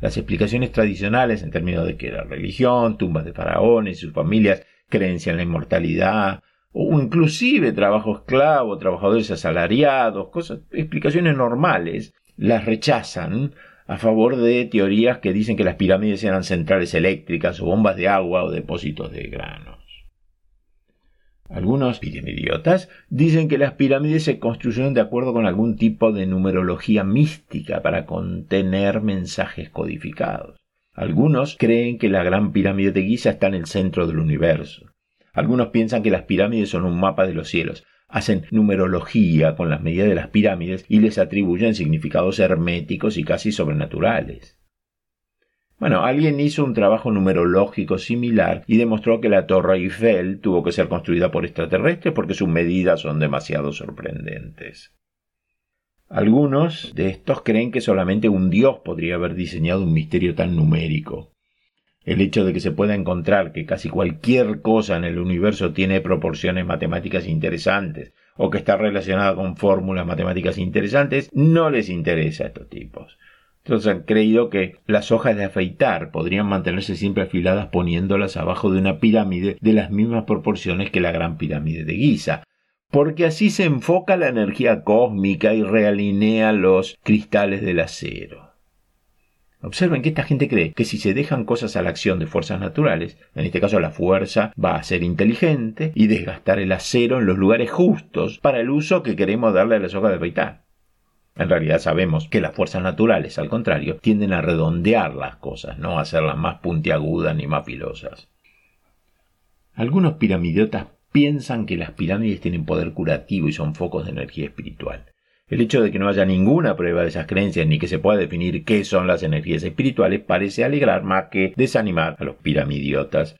Las explicaciones tradicionales en términos de que la religión, tumbas de faraones y sus familias, creencia en la inmortalidad, o inclusive trabajo esclavo, trabajadores asalariados, cosas, explicaciones normales, las rechazan a favor de teorías que dicen que las pirámides eran centrales eléctricas o bombas de agua o depósitos de granos. Algunos piramidiotas dicen que las pirámides se construyeron de acuerdo con algún tipo de numerología mística para contener mensajes codificados. Algunos creen que la gran pirámide de Giza está en el centro del universo. Algunos piensan que las pirámides son un mapa de los cielos hacen numerología con las medidas de las pirámides y les atribuyen significados herméticos y casi sobrenaturales. Bueno, alguien hizo un trabajo numerológico similar y demostró que la Torre Eiffel tuvo que ser construida por extraterrestres porque sus medidas son demasiado sorprendentes. Algunos de estos creen que solamente un dios podría haber diseñado un misterio tan numérico. El hecho de que se pueda encontrar que casi cualquier cosa en el universo tiene proporciones matemáticas interesantes o que está relacionada con fórmulas matemáticas interesantes no les interesa a estos tipos. Entonces han creído que las hojas de afeitar podrían mantenerse siempre afiladas poniéndolas abajo de una pirámide de las mismas proporciones que la gran pirámide de Giza, porque así se enfoca la energía cósmica y realinea los cristales del acero. Observen que esta gente cree que si se dejan cosas a la acción de fuerzas naturales, en este caso la fuerza va a ser inteligente y desgastar el acero en los lugares justos para el uso que queremos darle a la soga de afeitar. En realidad sabemos que las fuerzas naturales, al contrario, tienden a redondear las cosas, no a hacerlas más puntiagudas ni más filosas. Algunos piramidiotas piensan que las pirámides tienen poder curativo y son focos de energía espiritual. El hecho de que no haya ninguna prueba de esas creencias ni que se pueda definir qué son las energías espirituales parece alegrar más que desanimar a los piramidiotas.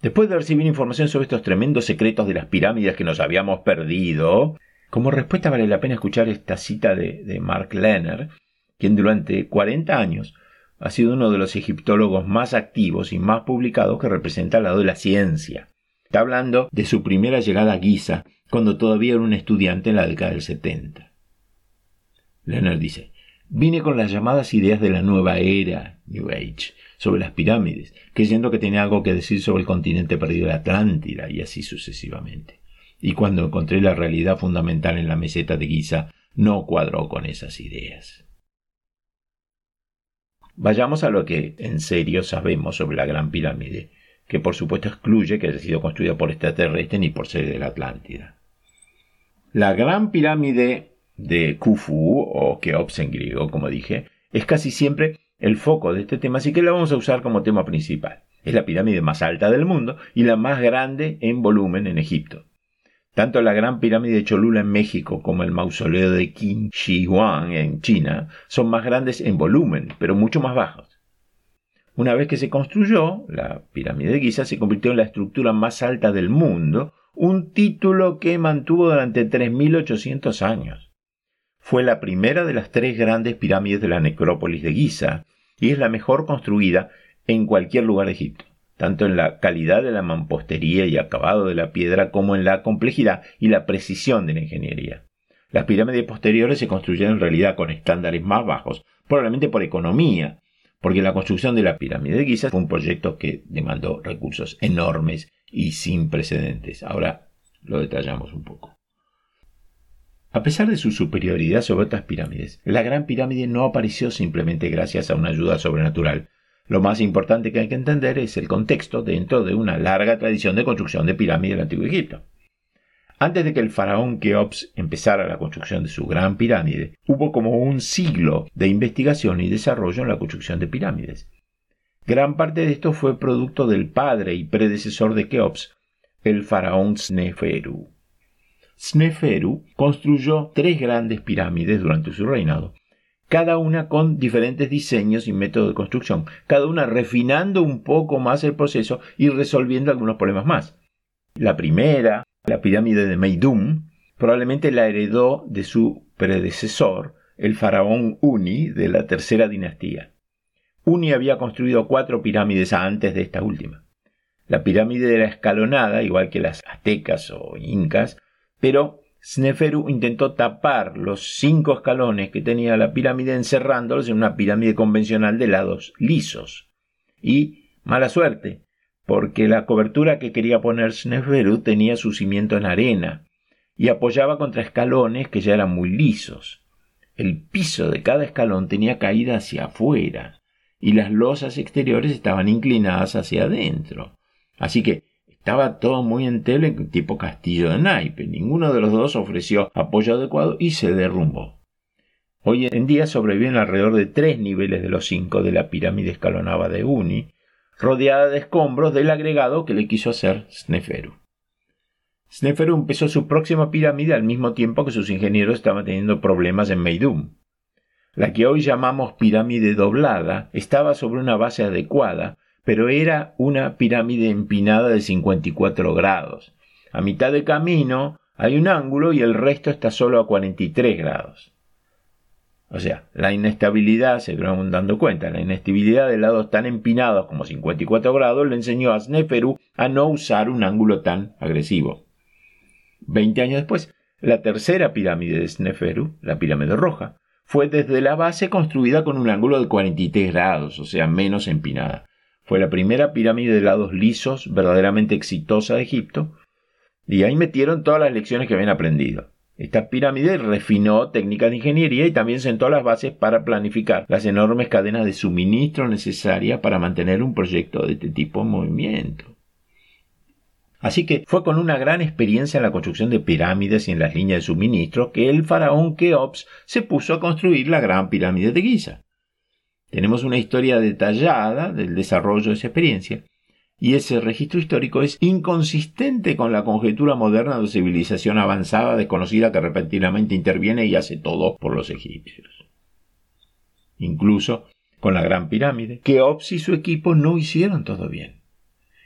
Después de recibir información sobre estos tremendos secretos de las pirámides que nos habíamos perdido, como respuesta vale la pena escuchar esta cita de, Mark Lenner, quien durante 40 años ha sido uno de los egiptólogos más activos y más publicados que representa al lado de la ciencia. Está hablando de su primera llegada a Giza, cuando todavía era un estudiante en la década del 70. Leonard dice, vine con las llamadas ideas de la nueva era, New Age, sobre las pirámides, creyendo que tenía algo que decir sobre el continente perdido de Atlántida y así sucesivamente. Y cuando encontré la realidad fundamental en la meseta de Giza, no cuadró con esas ideas. Vayamos a lo que en serio sabemos sobre la Gran Pirámide, que por supuesto excluye que haya sido construida por extraterrestres ni por ser de la Atlántida. La Gran Pirámide de Khufu o Keops en griego, como dije, es casi siempre el foco de este tema, así que la vamos a usar como tema principal. Es la pirámide más alta del mundo y la más grande en volumen en Egipto. Tanto la gran pirámide de Cholula en México como el mausoleo de Qin Shi Huang en China son más grandes en volumen, pero mucho más bajos. Una vez que se construyó, la pirámide de Giza se convirtió en la estructura más alta del mundo, un título que mantuvo durante 3.800 años. Fue la primera de las tres grandes pirámides de la necrópolis de Giza y es la mejor construida en cualquier lugar de Egipto, tanto en la calidad de la mampostería y acabado de la piedra como en la complejidad y la precisión de la ingeniería. Las pirámides posteriores se construyeron en realidad con estándares más bajos, probablemente por economía, porque la construcción de la pirámide de Giza fue un proyecto que demandó recursos enormes y sin precedentes. Ahora lo detallamos un poco. A pesar de su superioridad sobre otras pirámides, la Gran Pirámide no apareció simplemente gracias a una ayuda sobrenatural. Lo más importante que hay que entender es el contexto dentro de una larga tradición de construcción de pirámides del Antiguo Egipto. Antes de que el faraón Keops empezara la construcción de su gran pirámide, hubo como un siglo de investigación y desarrollo en la construcción de pirámides. Gran parte de esto fue producto del padre y predecesor de Keops, el faraón Sneferu. Sneferu construyó tres grandes pirámides durante su reinado, cada una con diferentes diseños y métodos de construcción, cada una refinando un poco más el proceso y resolviendo algunos problemas más. La primera, la pirámide de Meidum, probablemente la heredó de su predecesor, el faraón Uni de la tercera dinastía. Uni había construido cuatro pirámides antes de esta última. La pirámide era escalonada, igual que las aztecas o incas, pero Sneferu intentó tapar los cinco escalones que tenía la pirámide encerrándolos en una pirámide convencional de lados lisos. Y mala suerte, porque la cobertura que quería poner Sneferu tenía su cimiento en arena y apoyaba contra escalones que ya eran muy lisos. El piso de cada escalón tenía caída hacia afuera y las losas exteriores estaban inclinadas hacia adentro. Así que estaba todo muy enteble, tipo castillo de naipe. Ninguno de los dos ofreció apoyo adecuado y se derrumbó. Hoy en día sobreviven alrededor de tres niveles de los cinco de la pirámide escalonada de Uni, rodeada de escombros del agregado que le quiso hacer Sneferu. Sneferu empezó su próxima pirámide al mismo tiempo que sus ingenieros estaban teniendo problemas en Meidum. La que hoy llamamos pirámide doblada estaba sobre una base adecuada, pero era una pirámide empinada de 54 grados. A mitad de camino hay un ángulo y el resto está solo a 43 grados. O sea, la inestabilidad, se van dando cuenta, la inestabilidad de lados tan empinados como 54 grados le enseñó a Sneferu a no usar un ángulo tan agresivo. Veinte años después, la tercera pirámide de Sneferu, la pirámide roja, fue desde la base construida con un ángulo de 43 grados, o sea, menos empinada. Fue la primera pirámide de lados lisos verdaderamente exitosa de Egipto, y ahí metieron todas las lecciones que habían aprendido. Esta pirámide refinó técnicas de ingeniería y también sentó las bases para planificar las enormes cadenas de suministro necesarias para mantener un proyecto de este tipo en movimiento. Así que fue con una gran experiencia en la construcción de pirámides y en las líneas de suministro que el faraón Keops se puso a construir la gran pirámide de Giza. Tenemos una historia detallada del desarrollo de esa experiencia, y ese registro histórico es inconsistente con la conjetura moderna de civilización avanzada desconocida que repentinamente interviene y hace todo por los egipcios. Incluso con la Gran Pirámide, Keops y su equipo no hicieron todo bien.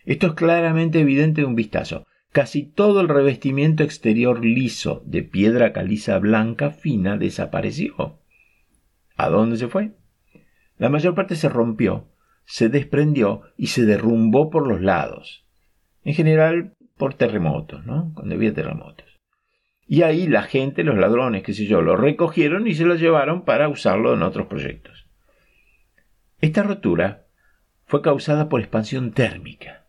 Esto es claramente evidente de un vistazo. Casi todo el revestimiento exterior liso de piedra caliza blanca fina desapareció. ¿A dónde se fue? La mayor parte se rompió, se desprendió y se derrumbó por los lados. En general por terremotos, ¿no? Cuando había terremotos. Y ahí la gente, los ladrones, qué sé yo, lo recogieron y se lo llevaron para usarlo en otros proyectos. Esta rotura fue causada por expansión térmica.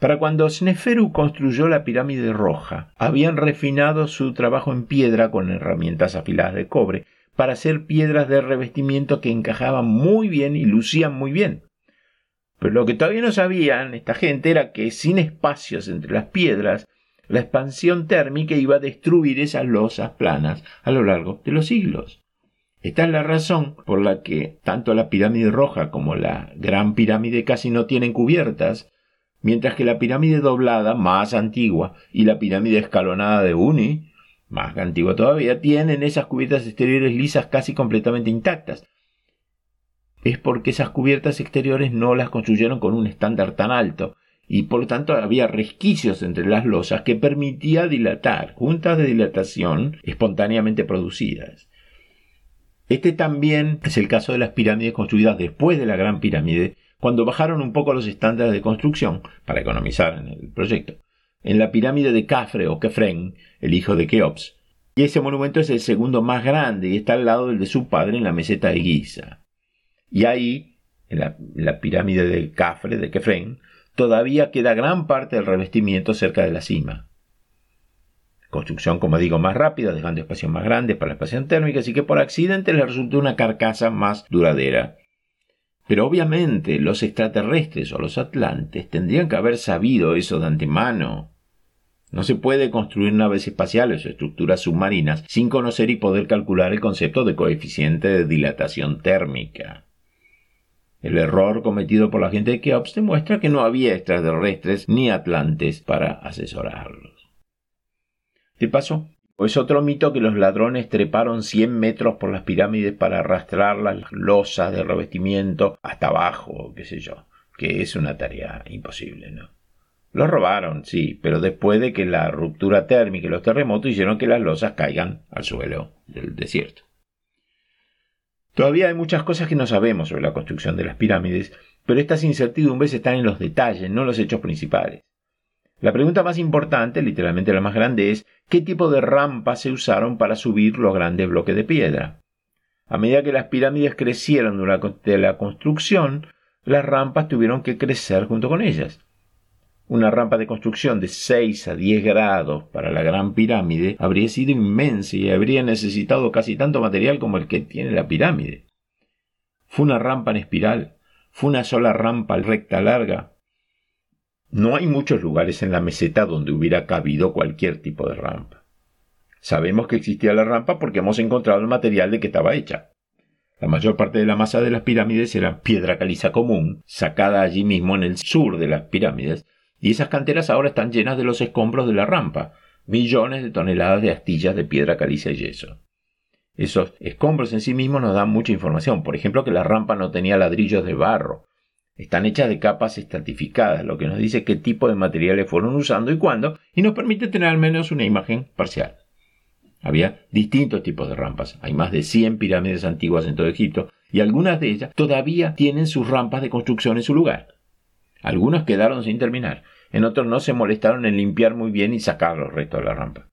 Para cuando Sneferu construyó la pirámide roja, habían refinado su trabajo en piedra con herramientas afiladas de cobre para hacer piedras de revestimiento que encajaban muy bien y lucían muy bien. Pero lo que todavía no sabían esta gente era que sin espacios entre las piedras, la expansión térmica iba a destruir esas losas planas a lo largo de los siglos. Esta es la razón por la que tanto la pirámide roja como la gran pirámide casi no tienen cubiertas, mientras que la pirámide doblada, más antigua, y la pirámide escalonada de Uni, más antigua todavía, tienen esas cubiertas exteriores lisas casi completamente intactas. Es porque esas cubiertas exteriores no las construyeron con un estándar tan alto, y por lo tanto había resquicios entre las losas que permitía dilatar, juntas de dilatación espontáneamente producidas. Este también es el caso de las pirámides construidas después de la Gran Pirámide, cuando bajaron un poco los estándares de construcción para economizar en el proyecto. En la pirámide de Cafre o Kefren, el hijo de Keops. Y ese monumento es el segundo más grande y está al lado del de su padre en la meseta de Giza. Y ahí, en la, pirámide de Cafre, de Kefren, todavía queda gran parte del revestimiento cerca de la cima. Construcción, como digo, más rápida, dejando espacios más grandes para la expansión térmica, así que por accidente le resultó una carcasa más duradera. Pero obviamente los extraterrestres o los atlantes tendrían que haber sabido eso de antemano. No se puede construir naves espaciales o estructuras submarinas sin conocer y poder calcular el concepto de coeficiente de dilatación térmica. El error cometido por la gente de Keops demuestra que no había extraterrestres ni atlantes para asesorarlos. De paso, es otro mito que los ladrones treparon 100 metros por las pirámides para arrastrar las losas de revestimiento hasta abajo, qué sé yo, que es una tarea imposible, ¿no? Los robaron, sí, pero después de que la ruptura térmica y los terremotos hicieron que las losas caigan al suelo del desierto. Todavía hay muchas cosas que no sabemos sobre la construcción de las pirámides, pero estas incertidumbres están en los detalles, no en los hechos principales. La pregunta más importante, literalmente la más grande, es ¿qué tipo de rampas se usaron para subir los grandes bloques de piedra? A medida que las pirámides crecieron durante la construcción, las rampas tuvieron que crecer junto con ellas. Una rampa de construcción de 6 a 10 grados para la gran pirámide habría sido inmensa y habría necesitado casi tanto material como el que tiene la pirámide. Fue una rampa en espiral, fue una sola rampa recta larga, no hay muchos lugares en la meseta donde hubiera cabido cualquier tipo de rampa. Sabemos que existía la rampa porque hemos encontrado el material de que estaba hecha. La mayor parte de la masa de las pirámides era piedra caliza común, sacada allí mismo en el sur de las pirámides, y esas canteras ahora están llenas de los escombros de la rampa, millones de toneladas de astillas de piedra caliza y yeso. Esos escombros en sí mismos nos dan mucha información, por ejemplo que la rampa no tenía ladrillos de barro, están hechas de capas estratificadas, lo que nos dice qué tipo de materiales fueron usando y cuándo, y nos permite tener al menos una imagen parcial. Había distintos tipos de rampas. Hay más de 100 pirámides antiguas en todo Egipto, y algunas de ellas todavía tienen sus rampas de construcción en su lugar. Algunas quedaron sin terminar, en otros no se molestaron en limpiar muy bien y sacar los restos de la rampa.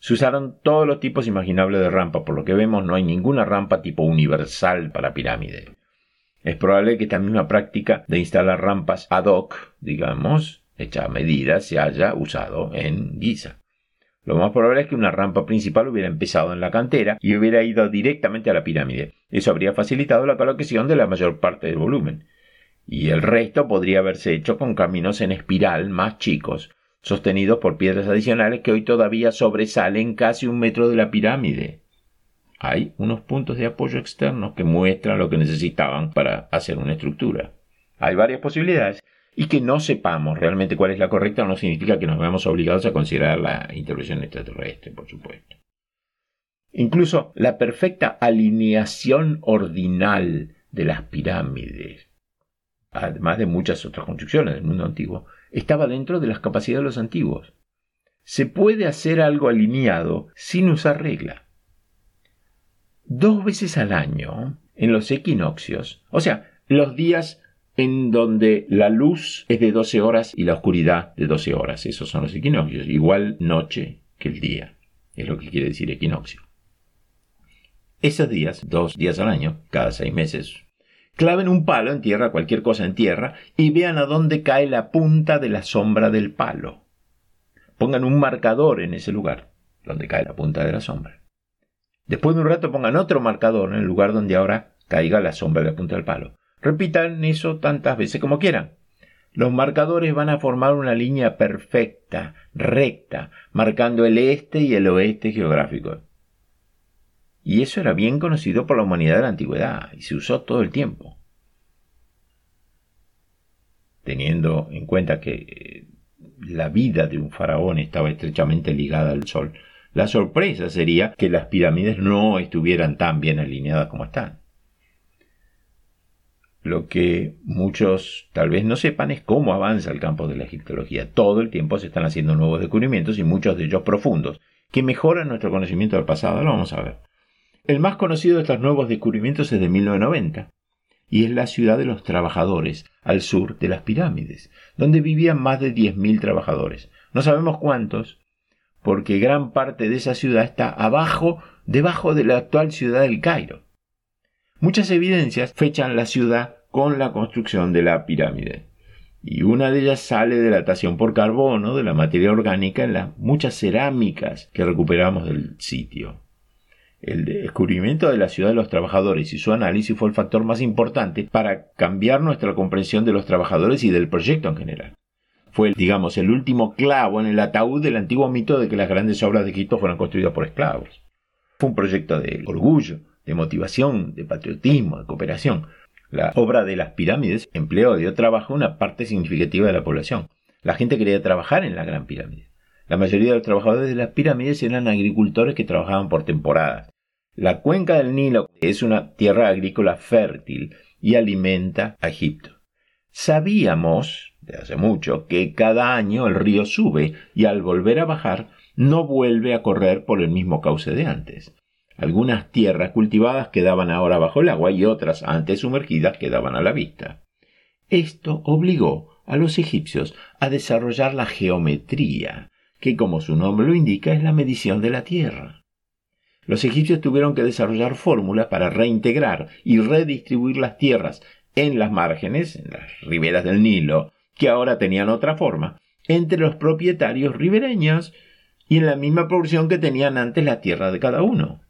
Se usaron todos los tipos imaginables de rampa, por lo que vemos no hay ninguna rampa tipo universal para pirámides. Es probable que esta misma práctica de instalar rampas ad hoc, digamos, hecha a medida, se haya usado en Giza. Lo más probable es que una rampa principal hubiera empezado en la cantera y hubiera ido directamente a la pirámide. Eso habría facilitado la colocación de la mayor parte del volumen. Y el resto podría haberse hecho con caminos en espiral más chicos, sostenidos por piedras adicionales que hoy todavía sobresalen casi un metro de la pirámide. Hay unos puntos de apoyo externos que muestran lo que necesitaban para hacer una estructura. Hay varias posibilidades y que no sepamos realmente cuál es la correcta no significa que nos veamos obligados a considerar la intervención extraterrestre, por supuesto. Incluso la perfecta alineación ordinal de las pirámides, además de muchas otras construcciones del mundo antiguo, estaba dentro de las capacidades de los antiguos. Se puede hacer algo alineado sin usar regla. Dos veces al año, en los equinoccios, o sea, los días en donde la luz es de 12 horas y la oscuridad de 12 horas. Esos son los equinoccios. Igual noche que el día. Es lo que quiere decir equinoccio. Esos días, dos días al año, cada seis meses, claven un palo en tierra, cualquier cosa en tierra, y vean a dónde cae la punta de la sombra del palo. Pongan un marcador en ese lugar, donde cae la punta de la sombra. Después de un rato pongan otro marcador en el lugar donde ahora caiga la sombra de la punta del palo. Repitan eso tantas veces como quieran. Los marcadores van a formar una línea perfecta, recta, marcando el este y el oeste geográfico. Y eso era bien conocido por la humanidad de la antigüedad y se usó todo el tiempo. Teniendo en cuenta que eh, la vida de un faraón estaba estrechamente ligada al sol, la sorpresa sería que las pirámides no estuvieran tan bien alineadas como están. Lo que muchos tal vez no sepan es cómo avanza el campo de la egiptología. Todo el tiempo se están haciendo nuevos descubrimientos y muchos de ellos profundos, que mejoran nuestro conocimiento del pasado. Lo vamos a ver. El más conocido de estos nuevos descubrimientos es de 1990 y es la ciudad de los trabajadores, al sur de las pirámides, donde vivían más de 10.000 trabajadores. No sabemos cuántos, porque gran parte de esa ciudad está abajo, debajo de la actual ciudad del Cairo. Muchas evidencias fechan la ciudad con la construcción de la pirámide. Y una de ellas sale de la datación por carbono de la materia orgánica en las muchas cerámicas que recuperamos del sitio. El descubrimiento de la ciudad de los trabajadores y su análisis fue el factor más importante para cambiar nuestra comprensión de los trabajadores y del proyecto en general. Fue, digamos, el último clavo en el ataúd del antiguo mito de que las grandes obras de Egipto fueron construidas por esclavos. Fue un proyecto de orgullo, de motivación, de patriotismo, de cooperación. La obra de las pirámides empleó dio trabajo a una parte significativa de la población. La gente quería trabajar en la gran pirámide. La mayoría de los trabajadores de las pirámides eran agricultores que trabajaban por temporadas. La cuenca del Nilo es una tierra agrícola fértil y alimenta a Egipto. Sabíamos, de hace mucho, que cada año el río sube y al volver a bajar no vuelve a correr por el mismo cauce de antes. Algunas tierras cultivadas quedaban ahora bajo el agua y otras antes sumergidas quedaban a la vista. Esto obligó a los egipcios a desarrollar la geometría, que como su nombre lo indica es la medición de la tierra. Los egipcios tuvieron que desarrollar fórmulas para reintegrar y redistribuir las tierras en las márgenes, en las riberas del Nilo, que ahora tenían otra forma, entre los propietarios ribereños y en la misma proporción que tenían antes la tierra de cada uno.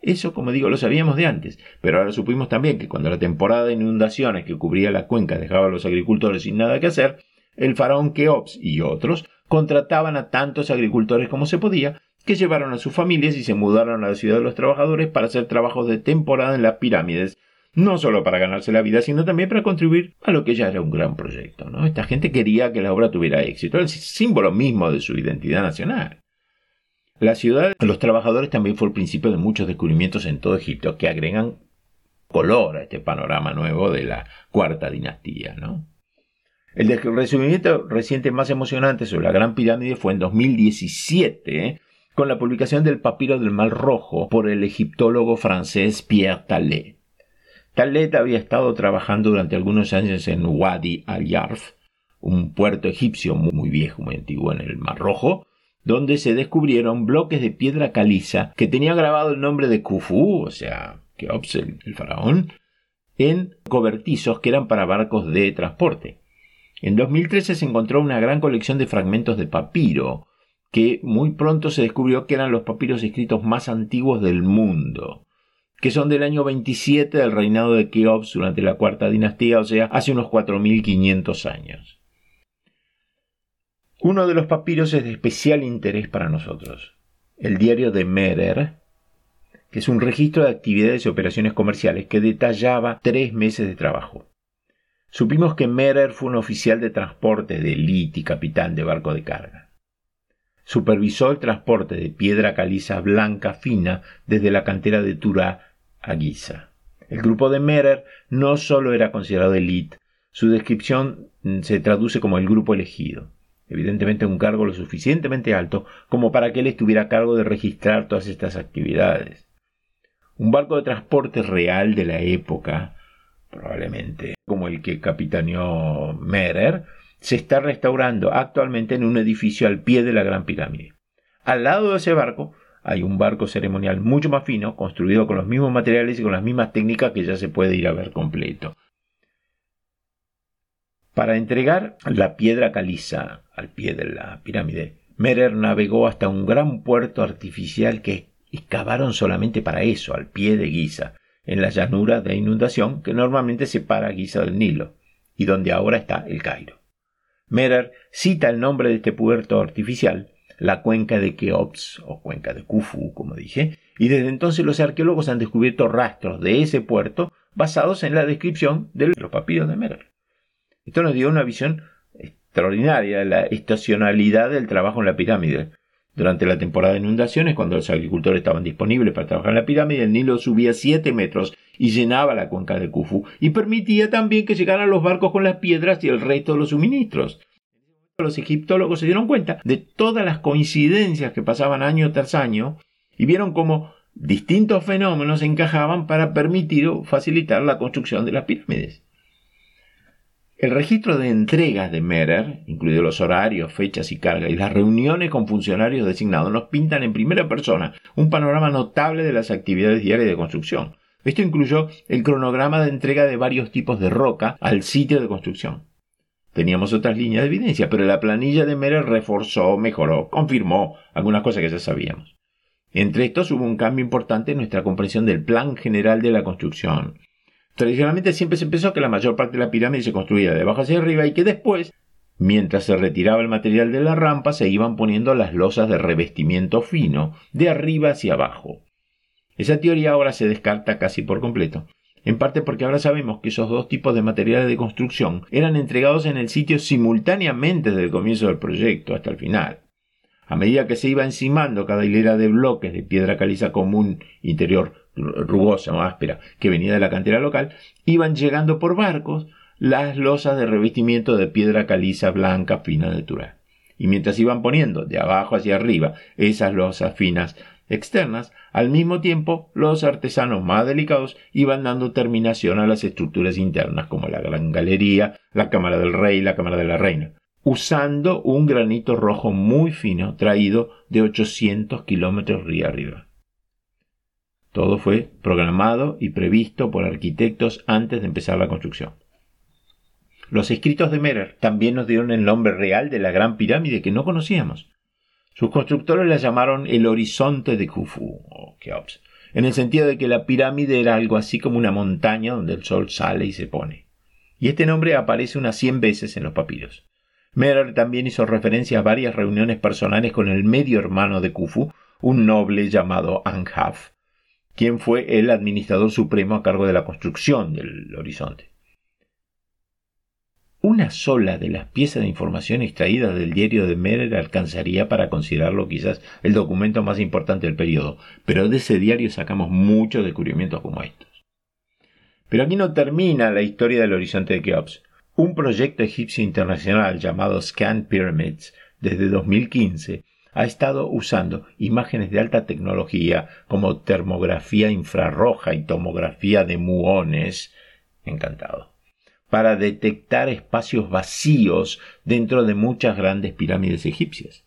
Eso, como digo, lo sabíamos de antes, pero ahora supimos también que cuando la temporada de inundaciones que cubría la cuenca dejaba a los agricultores sin nada que hacer, el faraón Keops y otros contrataban a tantos agricultores como se podía, que llevaron a sus familias y se mudaron a la ciudad de los trabajadores para hacer trabajos de temporada en las pirámides, no solo para ganarse la vida, sino también para contribuir a lo que ya era un gran proyecto. ¿no? Esta gente quería que la obra tuviera éxito, el símbolo mismo de su identidad nacional. La ciudad de los trabajadores también fue el principio de muchos descubrimientos en todo Egipto que agregan color a este panorama nuevo de la cuarta dinastía. ¿no? El descubrimiento reciente más emocionante sobre la Gran Pirámide fue en 2017, ¿eh? con la publicación del papiro del Mar Rojo por el egiptólogo francés Pierre Tallet. Tallet había estado trabajando durante algunos años en Wadi al-Yarf, un puerto egipcio muy viejo, muy antiguo en el Mar Rojo, donde se descubrieron bloques de piedra caliza que tenía grabado el nombre de Khufu, o sea, Keops, el faraón, en cobertizos que eran para barcos de transporte. En 2013 se encontró una gran colección de fragmentos de papiro que muy pronto se descubrió que eran los papiros escritos más antiguos del mundo, que son del año 27 del reinado de Keops durante la cuarta dinastía, o sea, hace unos 4500 años. Uno de los papiros es de especial interés para nosotros, el diario de Merer, que es un registro de actividades y operaciones comerciales que detallaba tres meses de trabajo. Supimos que Merer fue un oficial de transporte de élite y capitán de barco de carga. Supervisó el transporte de piedra caliza blanca fina desde la cantera de Turá a Giza. El grupo de Merer no solo era considerado élite, su descripción mm, se traduce como el grupo elegido. Evidentemente un cargo lo suficientemente alto como para que él estuviera a cargo de registrar todas estas actividades. Un barco de transporte real de la época, probablemente como el que capitaneó Merer, se está restaurando actualmente en un edificio al pie de la Gran Pirámide. Al lado de ese barco hay un barco ceremonial mucho más fino, construido con los mismos materiales y con las mismas técnicas que ya se puede ir a ver completo. Para entregar la piedra caliza al pie de la pirámide, Merer navegó hasta un gran puerto artificial que excavaron solamente para eso, al pie de Giza, en la llanura de inundación que normalmente separa Giza del Nilo, y donde ahora está el Cairo. Merer cita el nombre de este puerto artificial, la cuenca de Keops, o cuenca de Khufu, como dije, y desde entonces los arqueólogos han descubierto rastros de ese puerto basados en la descripción de los papiros de Merer. Esto nos dio una visión extraordinaria de la estacionalidad del trabajo en la pirámide. Durante la temporada de inundaciones, cuando los agricultores estaban disponibles para trabajar en la pirámide, el Nilo subía siete metros y llenaba la cuenca de Khufu y permitía también que llegaran los barcos con las piedras y el resto de los suministros. Los egiptólogos se dieron cuenta de todas las coincidencias que pasaban año tras año y vieron cómo distintos fenómenos encajaban para permitir o facilitar la construcción de las pirámides. El registro de entregas de Merer, incluidos los horarios, fechas y cargas, y las reuniones con funcionarios designados, nos pintan en primera persona un panorama notable de las actividades diarias de construcción. Esto incluyó el cronograma de entrega de varios tipos de roca al sitio de construcción. Teníamos otras líneas de evidencia, pero la planilla de Merer reforzó, mejoró, confirmó algunas cosas que ya sabíamos. Entre estos hubo un cambio importante en nuestra comprensión del plan general de la construcción, Tradicionalmente siempre se pensó que la mayor parte de la pirámide se construía de abajo hacia arriba y que después, mientras se retiraba el material de la rampa, se iban poniendo las losas de revestimiento fino de arriba hacia abajo. Esa teoría ahora se descarta casi por completo, en parte porque ahora sabemos que esos dos tipos de materiales de construcción eran entregados en el sitio simultáneamente desde el comienzo del proyecto hasta el final. A medida que se iba encimando cada hilera de bloques de piedra caliza común interior rugosa o áspera que venía de la cantera local, iban llegando por barcos las losas de revestimiento de piedra caliza blanca fina Turá. Y mientras iban poniendo de abajo hacia arriba esas losas finas externas, al mismo tiempo los artesanos más delicados iban dando terminación a las estructuras internas como la gran galería, la cámara del rey la cámara de la reina, usando un granito rojo muy fino traído de 800 kilómetros río arriba. Todo fue programado y previsto por arquitectos antes de empezar la construcción. Los escritos de Merer también nos dieron el nombre real de la gran pirámide que no conocíamos. Sus constructores la llamaron el horizonte de Khufu, en el sentido de que la pirámide era algo así como una montaña donde el sol sale y se pone. Y este nombre aparece unas cien veces en los papiros. Merer también hizo referencia a varias reuniones personales con el medio hermano de Khufu, un noble llamado Anghaf, quien fue el administrador supremo a cargo de la construcción del horizonte. Una sola de las piezas de información extraídas del diario de Merer alcanzaría para considerarlo quizás el documento más importante del periodo, pero de ese diario sacamos muchos descubrimientos como estos. Pero aquí no termina la historia del horizonte de Keops. Un proyecto egipcio internacional llamado Scan Pyramids desde 2015 ha estado usando imágenes de alta tecnología como termografía infrarroja y tomografía de muones, encantado, para detectar espacios vacíos dentro de muchas grandes pirámides egipcias.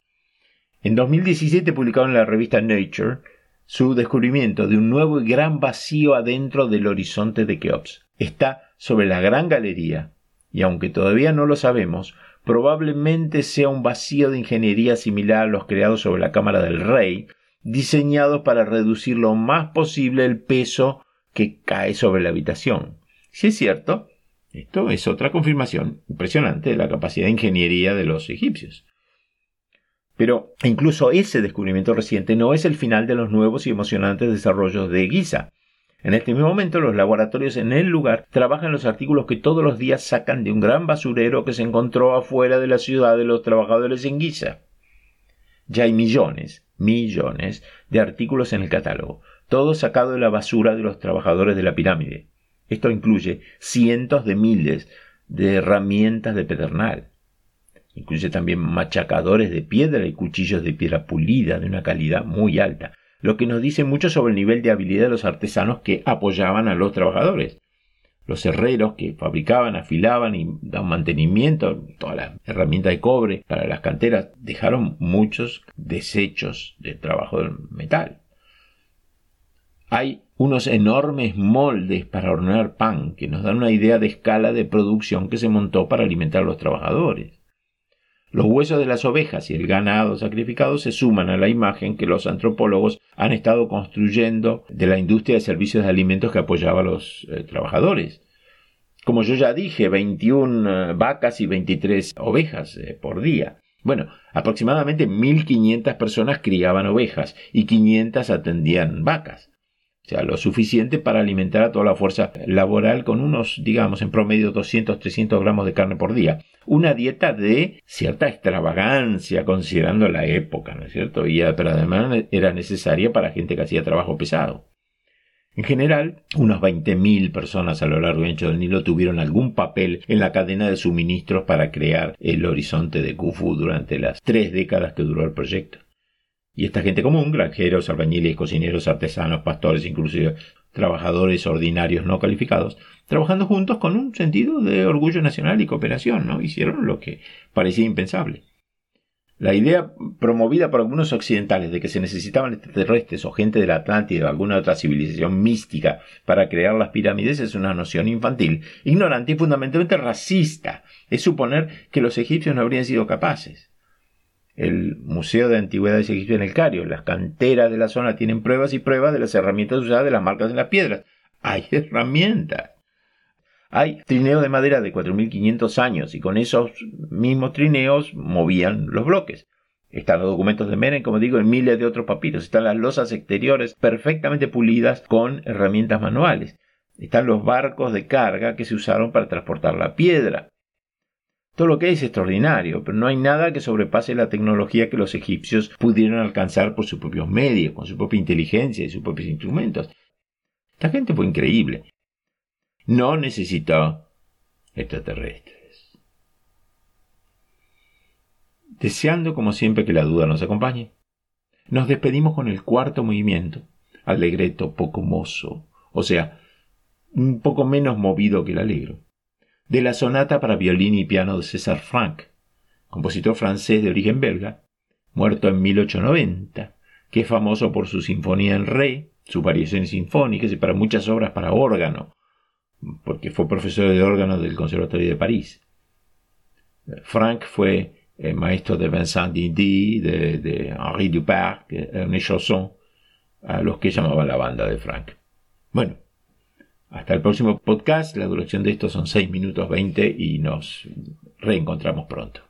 En 2017 publicado en la revista Nature su descubrimiento de un nuevo y gran vacío adentro del horizonte de Keops. Está sobre la Gran Galería y aunque todavía no lo sabemos, probablemente sea un vacío de ingeniería similar a los creados sobre la Cámara del Rey, diseñados para reducir lo más posible el peso que cae sobre la habitación. Si es cierto, esto es otra confirmación impresionante de la capacidad de ingeniería de los egipcios. Pero incluso ese descubrimiento reciente no es el final de los nuevos y emocionantes desarrollos de Giza. En este mismo momento, los laboratorios en el lugar trabajan los artículos que todos los días sacan de un gran basurero que se encontró afuera de la ciudad de los trabajadores en Giza. Ya hay millones, millones de artículos en el catálogo, todo sacado de la basura de los trabajadores de la pirámide. Esto incluye cientos de miles de herramientas de pedernal. Incluye también machacadores de piedra y cuchillos de piedra pulida de una calidad muy alta, lo que nos dice mucho sobre el nivel de habilidad de los artesanos que apoyaban a los trabajadores. Los herreros que fabricaban, afilaban y daban mantenimiento, todas las herramientas de cobre para las canteras, dejaron muchos desechos de trabajo del metal. Hay unos enormes moldes para hornear pan que nos dan una idea de escala de producción que se montó para alimentar a los trabajadores. Los huesos de las ovejas y el ganado sacrificado se suman a la imagen que los antropólogos han estado construyendo de la industria de servicios de alimentos que apoyaba a los eh, trabajadores. Como yo ya dije, 21 eh, vacas y 23 ovejas eh, por día. Bueno, aproximadamente 1.500 personas criaban ovejas y 500 atendían vacas sea, lo suficiente para alimentar a toda la fuerza laboral con unos, digamos, en promedio 200-300 gramos de carne por día. Una dieta de cierta extravagancia considerando la época, ¿no es cierto? Y, pero además era necesaria para gente que hacía trabajo pesado. En general, unos 20.000 personas a lo largo y ancho del Nilo tuvieron algún papel en la cadena de suministros para crear el horizonte de Khufu durante las tres décadas que duró el proyecto. Y esta gente común, granjeros, albañiles, cocineros, artesanos, pastores, inclusive trabajadores ordinarios no calificados, trabajando juntos con un sentido de orgullo nacional y cooperación, ¿no? Hicieron lo que parecía impensable. La idea promovida por algunos occidentales de que se necesitaban extraterrestres o gente de la Atlántida o alguna otra civilización mística para crear las pirámides es una noción infantil, ignorante y fundamentalmente racista. Es suponer que los egipcios no habrían sido capaces el Museo de Antigüedades Egipcias en el Cario. Las canteras de la zona tienen pruebas y pruebas de las herramientas usadas de las marcas en las piedras. Hay [laughs] herramientas. Hay trineo de madera de 4.500 años y con esos mismos trineos movían los bloques. Están los documentos de Meren, como digo, en miles de otros papiros. Están las losas exteriores perfectamente pulidas con herramientas manuales. Están los barcos de carga que se usaron para transportar la piedra. Todo lo que hay es extraordinario, pero no hay nada que sobrepase la tecnología que los egipcios pudieron alcanzar por sus propios medios, con su propia inteligencia y sus propios instrumentos. Esta gente fue increíble. No necesitó extraterrestres. Deseando como siempre que la duda nos acompañe, nos despedimos con el cuarto movimiento, alegreto poco mozo, o sea, un poco menos movido que el alegro de la sonata para violín y piano de César Franck, compositor francés de origen belga, muerto en 1890, que es famoso por su sinfonía en re, sus variaciones sinfónicas y para muchas obras para órgano, porque fue profesor de órgano del Conservatorio de París. Franck fue el maestro de Vincent Didi, de, Henri Duparc, Ernest Chausson, a los que llamaban la banda de Franck. Bueno, hasta el próximo podcast. La duración de esto son 6 minutos 20 y nos reencontramos pronto.